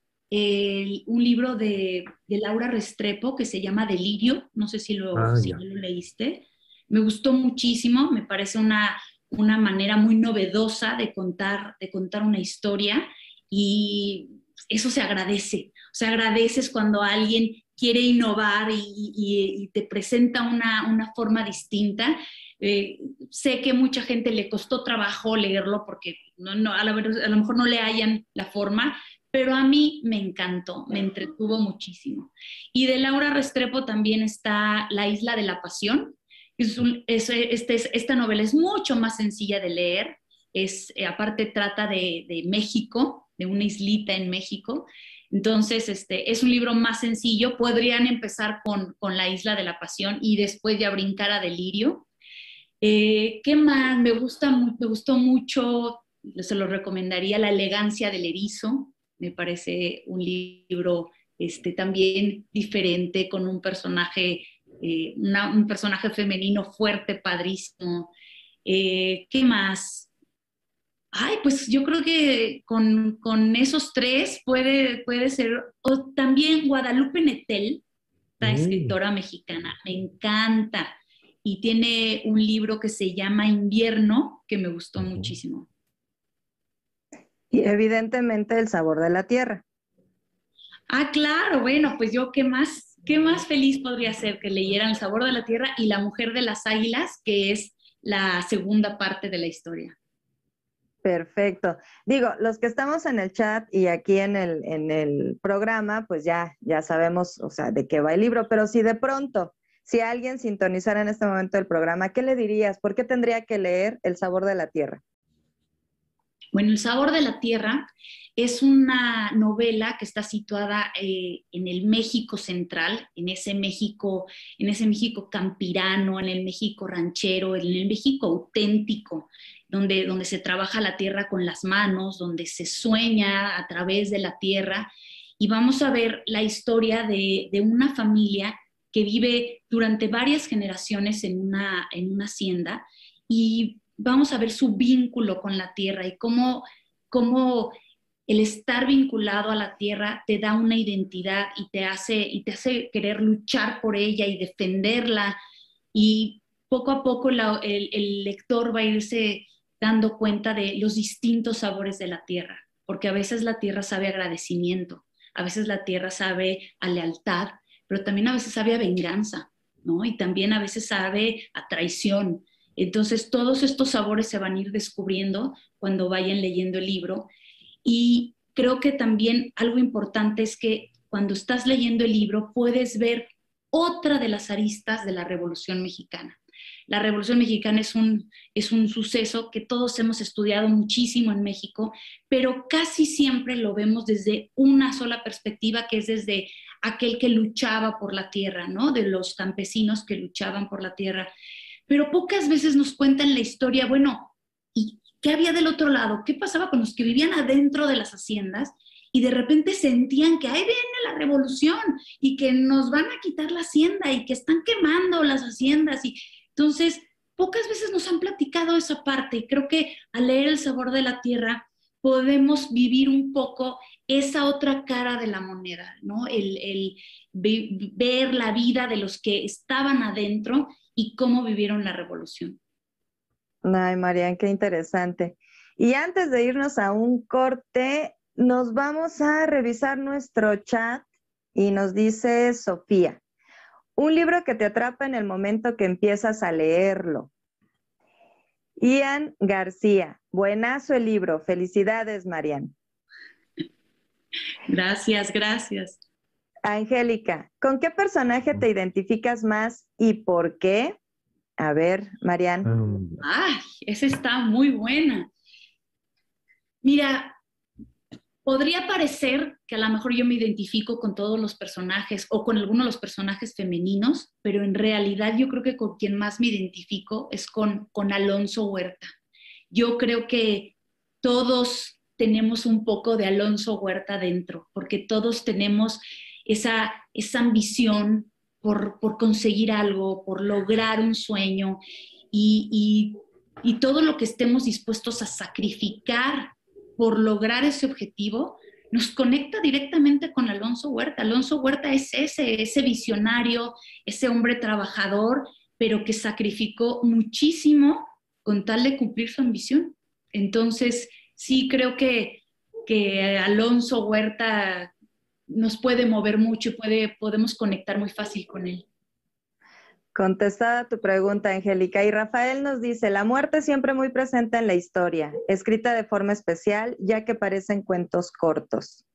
un libro de, Laura Restrepo que se llama Delirio, no sé si lo, ah, si lo leíste. Me gustó muchísimo, me parece una, una manera muy novedosa de contar, de contar una historia y eso se agradece. O sea, agradeces cuando alguien quiere innovar y, te presenta una, forma distinta. Eh, sé que mucha gente le costó trabajo leerlo porque no, no, a, lo mejor no le hayan la forma, pero a mí me encantó, me entretuvo muchísimo. Y de Laura Restrepo también está La Isla de la Pasión. Es este esta novela es mucho más sencilla de leer, es, eh, aparte trata de, de México, de una islita en México. Entonces, este, es un libro más sencillo. Podrían empezar con, La Isla de la Pasión y después ya brincar a Delirio. Eh, ¿Qué más? Me, gusta, me gustó mucho, se lo recomendaría, La elegancia del erizo. Me parece un libro este, también diferente, con un personaje, eh, un personaje femenino fuerte, padrísimo. Eh, ¿Qué más? Ay, pues yo creo que con, esos tres puede, puede ser, o también Guadalupe Netel, la mm. escritora mexicana, me encanta. Y tiene un libro que se llama Invierno, que me gustó muchísimo. Y evidentemente El sabor de la tierra. Ah, claro, bueno, pues yo qué más, qué más feliz podría ser que leyeran El sabor de la tierra y La mujer de las águilas, que es la segunda parte de la historia. Perfecto. Digo, los que estamos en el chat y aquí en el, en el programa, pues ya, ya sabemos, o sea, de qué va el libro, pero si de pronto, si alguien sintonizara en este momento el programa, ¿qué le dirías? ¿Por qué tendría que leer El sabor de la tierra? Bueno, El sabor de la tierra es una novela que está situada eh, en el México central, en ese México, en ese México campirano, en el México ranchero, en el México auténtico, donde, donde se trabaja la tierra con las manos, donde se sueña a través de la tierra. Y vamos a ver la historia de, una familia que vive durante varias generaciones en una, en una hacienda y vamos a ver su vínculo con la tierra y cómo, cómo el estar vinculado a la tierra te da una identidad y te hace, y te hace querer luchar por ella y defenderla. Y poco a poco el, lector va a irse dando cuenta de los distintos sabores de la tierra, porque a veces la tierra sabe agradecimiento, a veces la tierra sabe a lealtad, pero también a veces sabe a venganza, ¿no? Y también a veces sabe a traición. Entonces, todos estos sabores se van a ir descubriendo cuando vayan leyendo el libro. Y creo que también algo importante es que cuando estás leyendo el libro puedes ver otra de las aristas de la Revolución Mexicana. La Revolución Mexicana es un, es un suceso que todos hemos estudiado muchísimo en México, pero casi siempre lo vemos desde una sola perspectiva, que es desde aquel que luchaba por la tierra, ¿no? De los campesinos que luchaban por la tierra. Pero pocas veces nos cuentan la historia, bueno, ¿y qué había del otro lado? ¿Qué pasaba con los que vivían adentro de las haciendas? Y de repente sentían que ahí viene la revolución y que nos van a quitar la hacienda y que están quemando las haciendas. Y entonces, pocas veces nos han platicado esa parte y creo que al leer El sabor de la tierra podemos vivir un poco esa otra cara de la moneda, ¿no? El, ver la vida de los que estaban adentro y cómo vivieron la revolución. Ay, Marian, qué interesante. Y antes de irnos a un corte, nos vamos a revisar nuestro chat y nos dice Sofía, un libro que te atrapa en el momento que empiezas a leerlo. Ian García, buenazo el libro. Felicidades, Marian. Gracias, gracias. Angélica, ¿con qué personaje te identificas más y por qué? A ver, Marian. Ay, esa está muy buena. Mira, podría parecer que a lo mejor yo me identifico con todos los personajes o con algunos de los personajes femeninos, pero en realidad yo creo que con quien más me identifico es con, con Alonso Huerta. Yo creo que todos tenemos un poco de Alonso Huerta dentro, porque todos tenemos esa, esa ambición por, conseguir algo, por lograr un sueño y, y todo lo que estemos dispuestos a sacrificar por lograr ese objetivo, nos conecta directamente con Alonso Huerta. Alonso Huerta es ese, ese visionario, ese hombre trabajador, pero que sacrificó muchísimo con tal de cumplir su ambición. Entonces, sí creo que, que Alonso Huerta nos puede mover mucho y puede, podemos conectar muy fácil con él. Contestada tu pregunta, Angélica. Y Rafael nos dice, la muerte siempre muy presente en la historia, escrita de forma especial, ya que parecen cuentos cortos.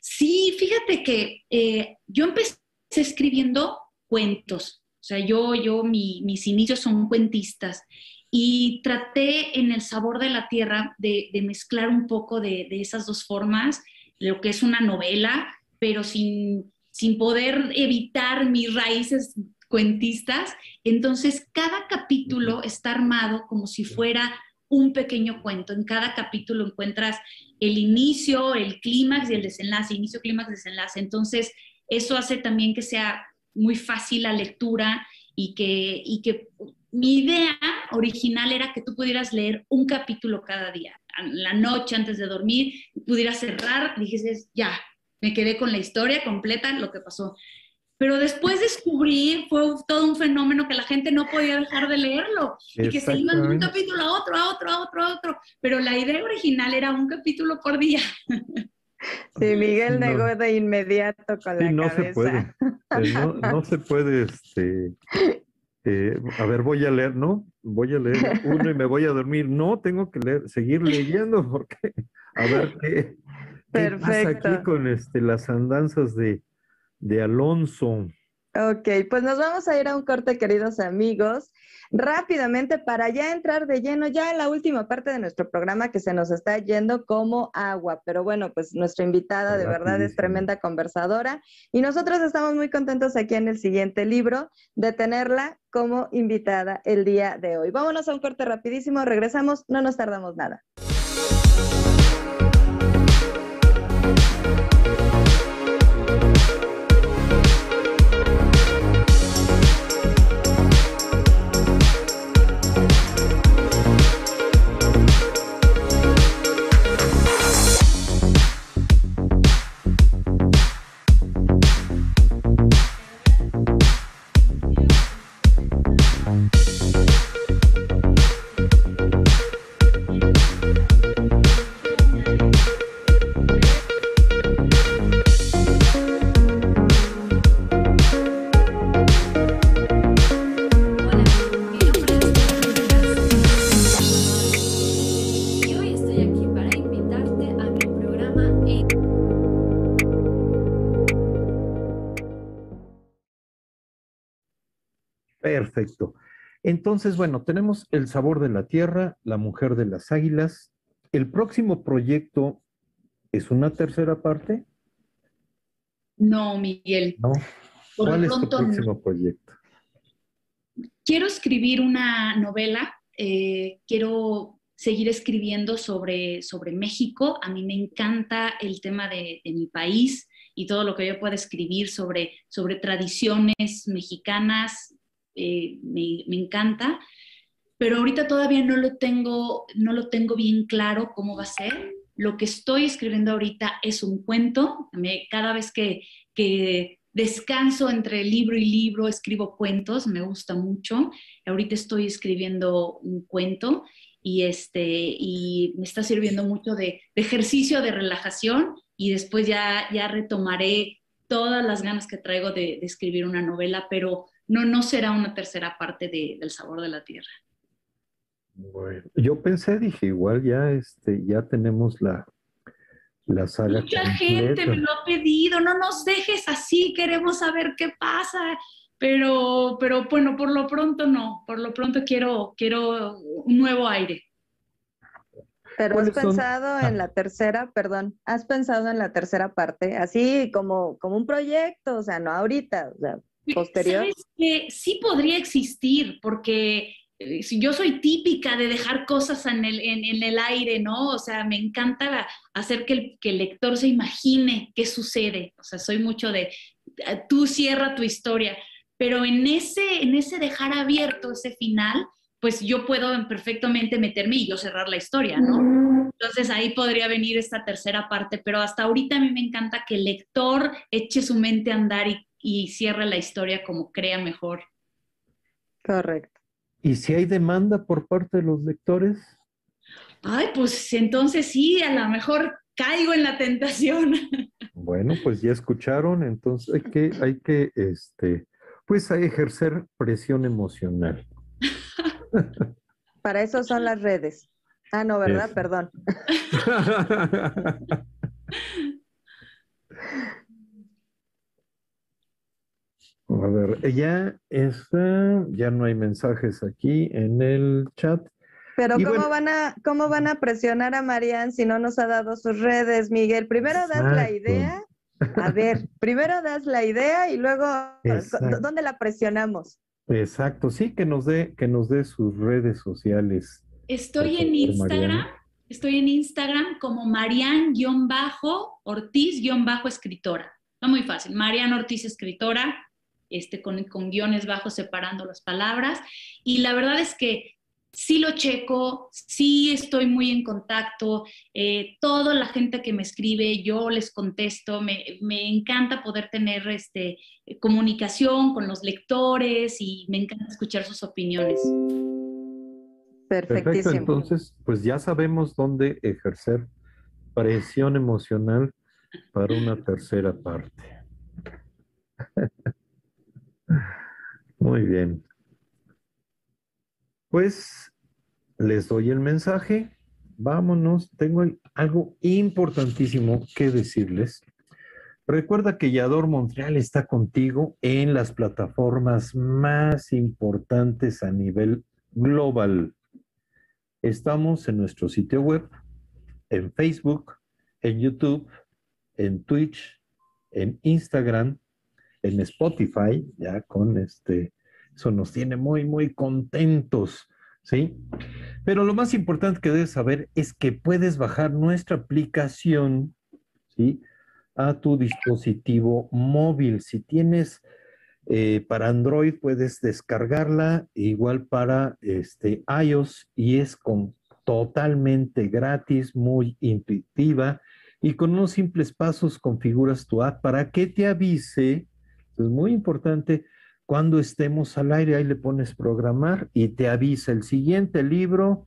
Sí, fíjate que eh, yo empecé escribiendo cuentos. O sea, yo, yo, mis inicios son cuentistas. Y traté en El sabor de la tierra de, mezclar un poco de, de esas dos formas, lo que es una novela, pero sin sin poder evitar mis raíces cuentistas. Entonces, cada capítulo está armado como si fuera un pequeño cuento. En cada capítulo encuentras el inicio, el clímax y el desenlace, inicio, clímax, desenlace. Entonces, eso hace también que sea muy fácil la lectura y que, y que mi idea original era que tú pudieras leer un capítulo cada día. La noche antes de dormir, pudieras cerrar, dijes, ya, me quedé con la historia completa, lo que pasó. Pero después descubrí, fue todo un fenómeno que la gente no podía dejar de leerlo y que se iban de un capítulo a otro, a otro, a otro, a otro. Pero la idea original era un capítulo por día. Sí, Miguel negó de inmediato con la no Se puede. Eh, no, se puede, este, eh, a ver, voy a leer, ¿no? Voy a leer uno y me voy a dormir. No, tengo que leer, seguir leyendo porque a ver qué, Perfecto. aquí con este, las andanzas de, de Alonso? Ok, pues nos vamos a ir a un corte, queridos amigos, rápidamente para ya entrar de lleno ya en la última parte de nuestro programa que se nos está yendo como agua. Pero bueno, pues nuestra invitada de verdad es tremenda conversadora y nosotros estamos muy contentos aquí en el siguiente libro de tenerla como invitada el día de hoy. Vámonos a un corte rapidísimo, regresamos, no nos tardamos nada. Perfecto. Entonces, bueno, tenemos El sabor de la tierra, La mujer de las águilas. El próximo proyecto es una tercera parte. No, Miguel. No. Por ¿Cuál es tu pronto, próximo no. proyecto? Quiero escribir una novela, eh, quiero seguir escribiendo sobre, sobre México. A mí me encanta el tema de, de mi país y todo lo que yo pueda escribir sobre, sobre tradiciones mexicanas, eh, me, encanta. Pero ahorita todavía no lo, tengo, no lo tengo bien claro cómo va a ser. Lo que estoy escribiendo ahorita es un cuento. Cada vez que, que descanso entre libro y libro, escribo cuentos, me gusta mucho. Ahorita estoy escribiendo un cuento y, este, y me está sirviendo mucho de, ejercicio de relajación y después ya, ya retomaré todas las ganas que traigo de escribir una novela, pero no, no será una tercera parte de- del sabor de la tierra. Bueno, yo pensé, dije, igual ya, este, ya tenemos la, la saga Mucha gente me lo ha pedido, no nos dejes así, queremos saber qué pasa. Pero, pero bueno, por lo pronto no, por lo pronto quiero, quiero un nuevo aire. Pero has pensado Ah. en la tercera, perdón, has pensado en la tercera parte, así como, como un proyecto, o sea, no ahorita, o sea, posterior. ¿Sabes qué? Sí podría existir, porque eh, yo soy típica de dejar cosas en el, en, en el aire, ¿no? O sea, me encanta hacer que el, que el lector se imagine qué sucede. O sea, soy mucho de, eh, tú cierra tu historia, pero en ese, en ese dejar abierto ese final, pues yo puedo perfectamente meterme y yo cerrar la historia, ¿no? Entonces ahí podría venir esta tercera parte, pero hasta ahorita a mí me encanta que el lector eche su mente a andar y, y cierre la historia como crea mejor. Correcto. ¿Y si hay demanda por parte de los lectores? Ay, pues entonces sí, a lo mejor caigo en la tentación. Bueno, pues ya escucharon, entonces hay que, hay que, este, pues a ejercer presión emocional. Para eso son las redes. Ah, no, ¿verdad? Perdón. A ver, ya está, ya no hay mensajes aquí en el chat. Pero Y ¿cómo bueno- van a, cómo van a presionar a Marian si no nos ha dado sus redes, Miguel? Primero das la idea. A ver, primero das la idea y luego, Exacto. ¿dónde la presionamos? Exacto, sí, que nos dé, que nos dé sus redes sociales. Estoy en Instagram, Mariana. estoy en Instagram como Marian-Ortiz-escritora. Está muy fácil, Marian Ortiz Escritora, este, con, con guiones bajos separando las palabras. Y la verdad es que sí lo checo, sí estoy muy en contacto, eh, toda la gente que me escribe, yo les contesto, me, me encanta poder tener este, comunicación con los lectores y me encanta escuchar sus opiniones. Perfecto, entonces, pues ya sabemos dónde ejercer presión emocional para una tercera parte. Muy bien. Pues les doy el mensaje. Vámonos. Tengo algo importantísimo que decirles. Recuerda que Yador Montreal está contigo en las plataformas más importantes a nivel global. Estamos en nuestro sitio web, en Facebook, en YouTube, en Twitch, en Instagram, en Spotify, ya con este, eso nos tiene muy, muy contentos, ¿sí? Pero lo más importante que debes saber es que puedes bajar nuestra aplicación, ¿sí? A tu dispositivo móvil. Si tienes eh, para Android, puedes descargarla, igual para este, iOS, y es con, totalmente gratis, muy intuitiva, y con unos simples pasos configuras tu app para que te avise, es muy importante, cuando estemos al aire, ahí le pones programar y te avisa el siguiente libro,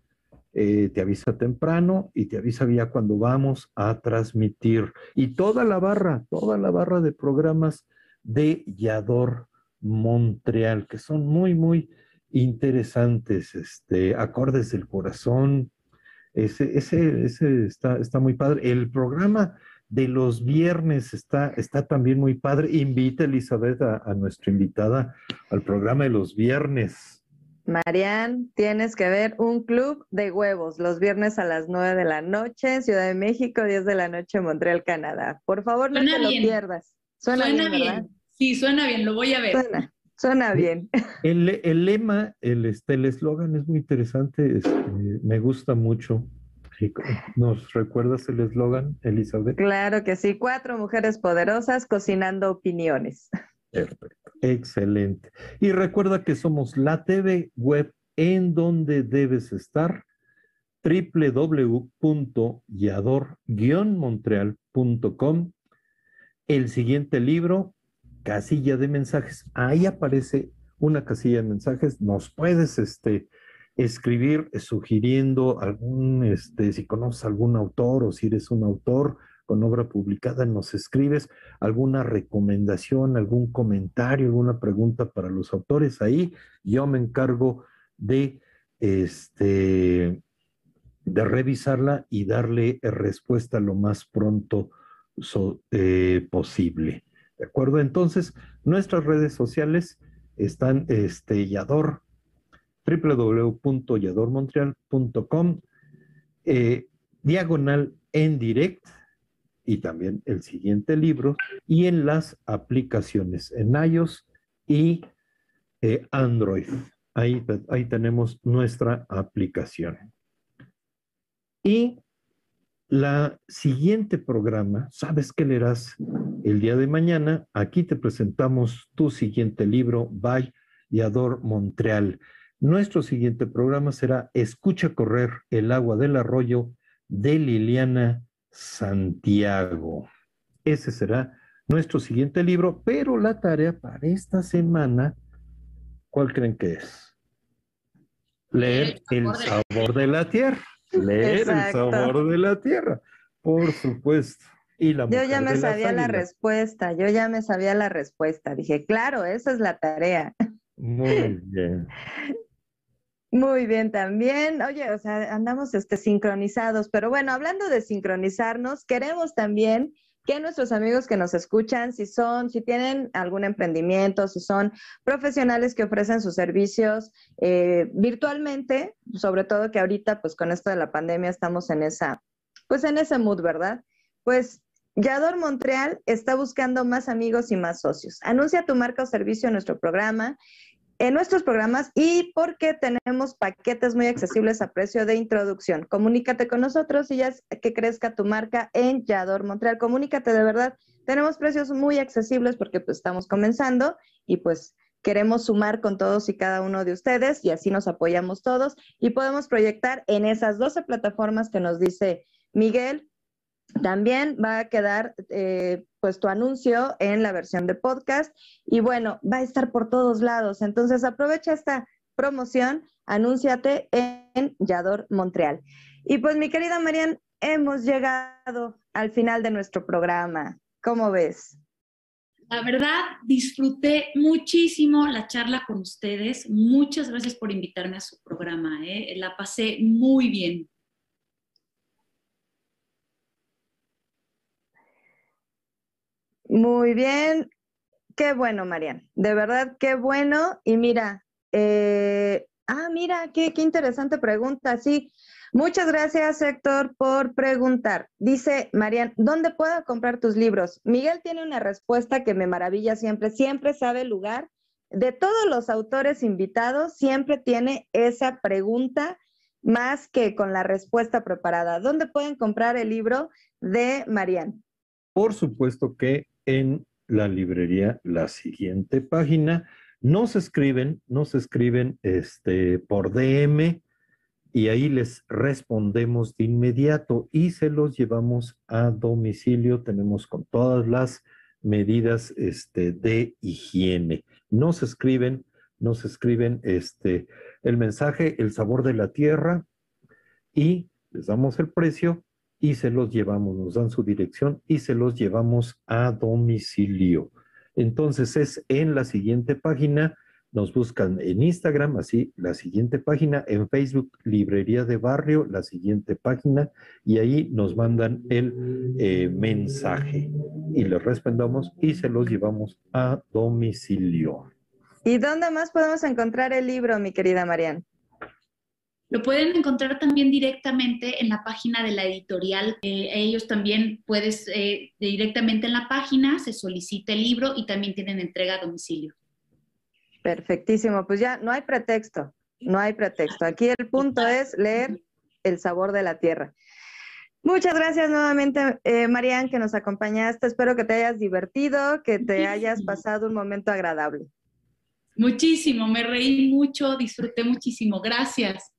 eh, te avisa temprano y te avisa ya cuando vamos a transmitir. Y toda la barra, toda la barra de programas de Yador Montreal, que son muy, muy interesantes, este, acordes del corazón, ese, ese, ese está, está muy padre. El programa de los viernes está, está también muy padre. Invita, Elizabeth, a, a nuestra invitada al programa de los viernes. Marian, tienes que ver un club de huevos los viernes a las 9 de la noche en Ciudad de México, 10 de la noche en Montreal, Canadá. Por favor, no te lo bien. pierdas. Suena, Suena bien. Sí, suena bien, lo voy a ver. Suena, suena bien. El, el lema, el este, el eslogan es muy interesante, este, me gusta mucho. ¿Nos recuerdas el eslogan, Elizabeth? Claro que sí. Cuatro mujeres poderosas cocinando opiniones. Perfecto, excelente. Y recuerda que somos la TV web en donde debes estar, www.yador-montreal.com. El siguiente libro, casilla de mensajes. Ahí aparece una casilla de mensajes. Nos puedes este, escribir sugiriendo algún, este, si conoces algún autor o si eres un autor con obra publicada, nos escribes alguna recomendación, algún comentario, alguna pregunta para los autores. Ahí yo me encargo de, este, de revisarla y darle respuesta lo más pronto eh, posible. ¿De acuerdo? Entonces, nuestras redes sociales están este, Yador, www.yadormontreal.com, eh, diagonal en direct y también el siguiente libro y en las aplicaciones en iOS y eh, Android. Ahí, ahí tenemos nuestra aplicación. Y la siguiente programa, ¿sabes qué leerás el día de mañana? Aquí te presentamos tu siguiente libro, by Yador Montreal. Nuestro siguiente programa será Escucha correr el agua del arroyo de Liliana Santiago. Ese será nuestro siguiente libro, pero la tarea para esta semana, ¿cuál creen que es? Leer El sabor de la tierra. Leer Exacto. el sabor de la tierra, por supuesto. Y la Yo ya me sabía la respuesta, yo ya me sabía la respuesta. Dije, claro, esa es la tarea. Muy bien. Muy bien también. Oye, o sea, andamos este, sincronizados, pero bueno, hablando de sincronizarnos, queremos también que nuestros amigos que nos escuchan, si son, si tienen algún emprendimiento, si son profesionales que ofrecen sus servicios eh, virtualmente, sobre todo que ahorita, pues con esto de la pandemia estamos en esa, pues en ese mood, ¿verdad? Pues Yador Montreal está buscando más amigos y más socios. Anuncia tu marca o servicio en nuestro programa en nuestros programas y porque tenemos paquetes muy accesibles a precio de introducción. Comunícate con nosotros y ya que crezca tu marca en Yador Montreal. Comunícate de verdad. Tenemos precios muy accesibles porque pues estamos comenzando y pues queremos sumar con todos y cada uno de ustedes y así nos apoyamos todos y podemos proyectar en esas 12 plataformas que nos dice Miguel. También va a quedar eh, pues tu anuncio en la versión de podcast y bueno, va a estar por todos lados. Entonces aprovecha esta promoción, anúnciate en Yador Montreal. Y pues mi querida Marian, hemos llegado al final de nuestro programa. ¿Cómo ves? La verdad, disfruté muchísimo la charla con ustedes. Muchas gracias por invitarme a su programa. ¿eh? La pasé muy bien. Muy bien. Qué bueno, Marian. De verdad, qué bueno. Y mira, eh, ah, mira, qué, qué interesante pregunta. Sí, muchas gracias, Héctor, por preguntar. Dice Marian, ¿dónde puedo comprar tus libros? Miguel tiene una respuesta que me maravilla siempre. Siempre sabe el lugar. De todos los autores invitados, siempre tiene esa pregunta más que con la respuesta preparada. ¿Dónde pueden comprar el libro de Marian? Por supuesto que en la librería, la siguiente página, nos escriben, nos escriben este, por DM y ahí les respondemos de inmediato y se los llevamos a domicilio. Tenemos con todas las medidas este, de higiene. Nos escriben, nos escriben este, el mensaje, el sabor de la tierra y les damos el precio y se los llevamos, nos dan su dirección y se los llevamos a domicilio. Entonces es en la siguiente página nos buscan en Instagram, así la siguiente página, en Facebook, Librería de Barrio, la siguiente página, y ahí nos mandan el eh, mensaje y les respondamos y se los llevamos a domicilio. ¿Y dónde más podemos encontrar el libro, mi querida Marian? Lo pueden encontrar también directamente en la página de la editorial. Eh, ellos también puedes, eh, directamente en la página se solicita el libro y también tienen entrega a domicilio. Perfectísimo, pues ya no hay pretexto, no hay pretexto. Aquí el punto es leer El sabor de la tierra. Muchas gracias nuevamente, eh, Marian, que nos acompañaste. Espero que te hayas divertido, que te hayas pasado un momento agradable. Muchísimo, me reí mucho, disfruté muchísimo. Gracias.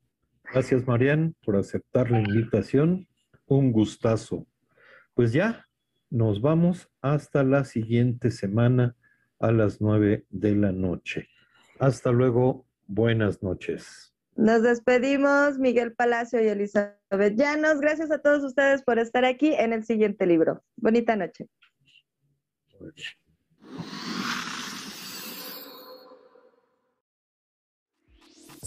Gracias, Marian, por aceptar la invitación. Un gustazo. Pues ya, nos vamos hasta la siguiente semana a las nueve de la noche. Hasta luego, buenas noches. Nos despedimos, Miguel Palacio y Elizabeth Llanos. Gracias a todos ustedes por estar aquí en el siguiente libro. Bonita noche.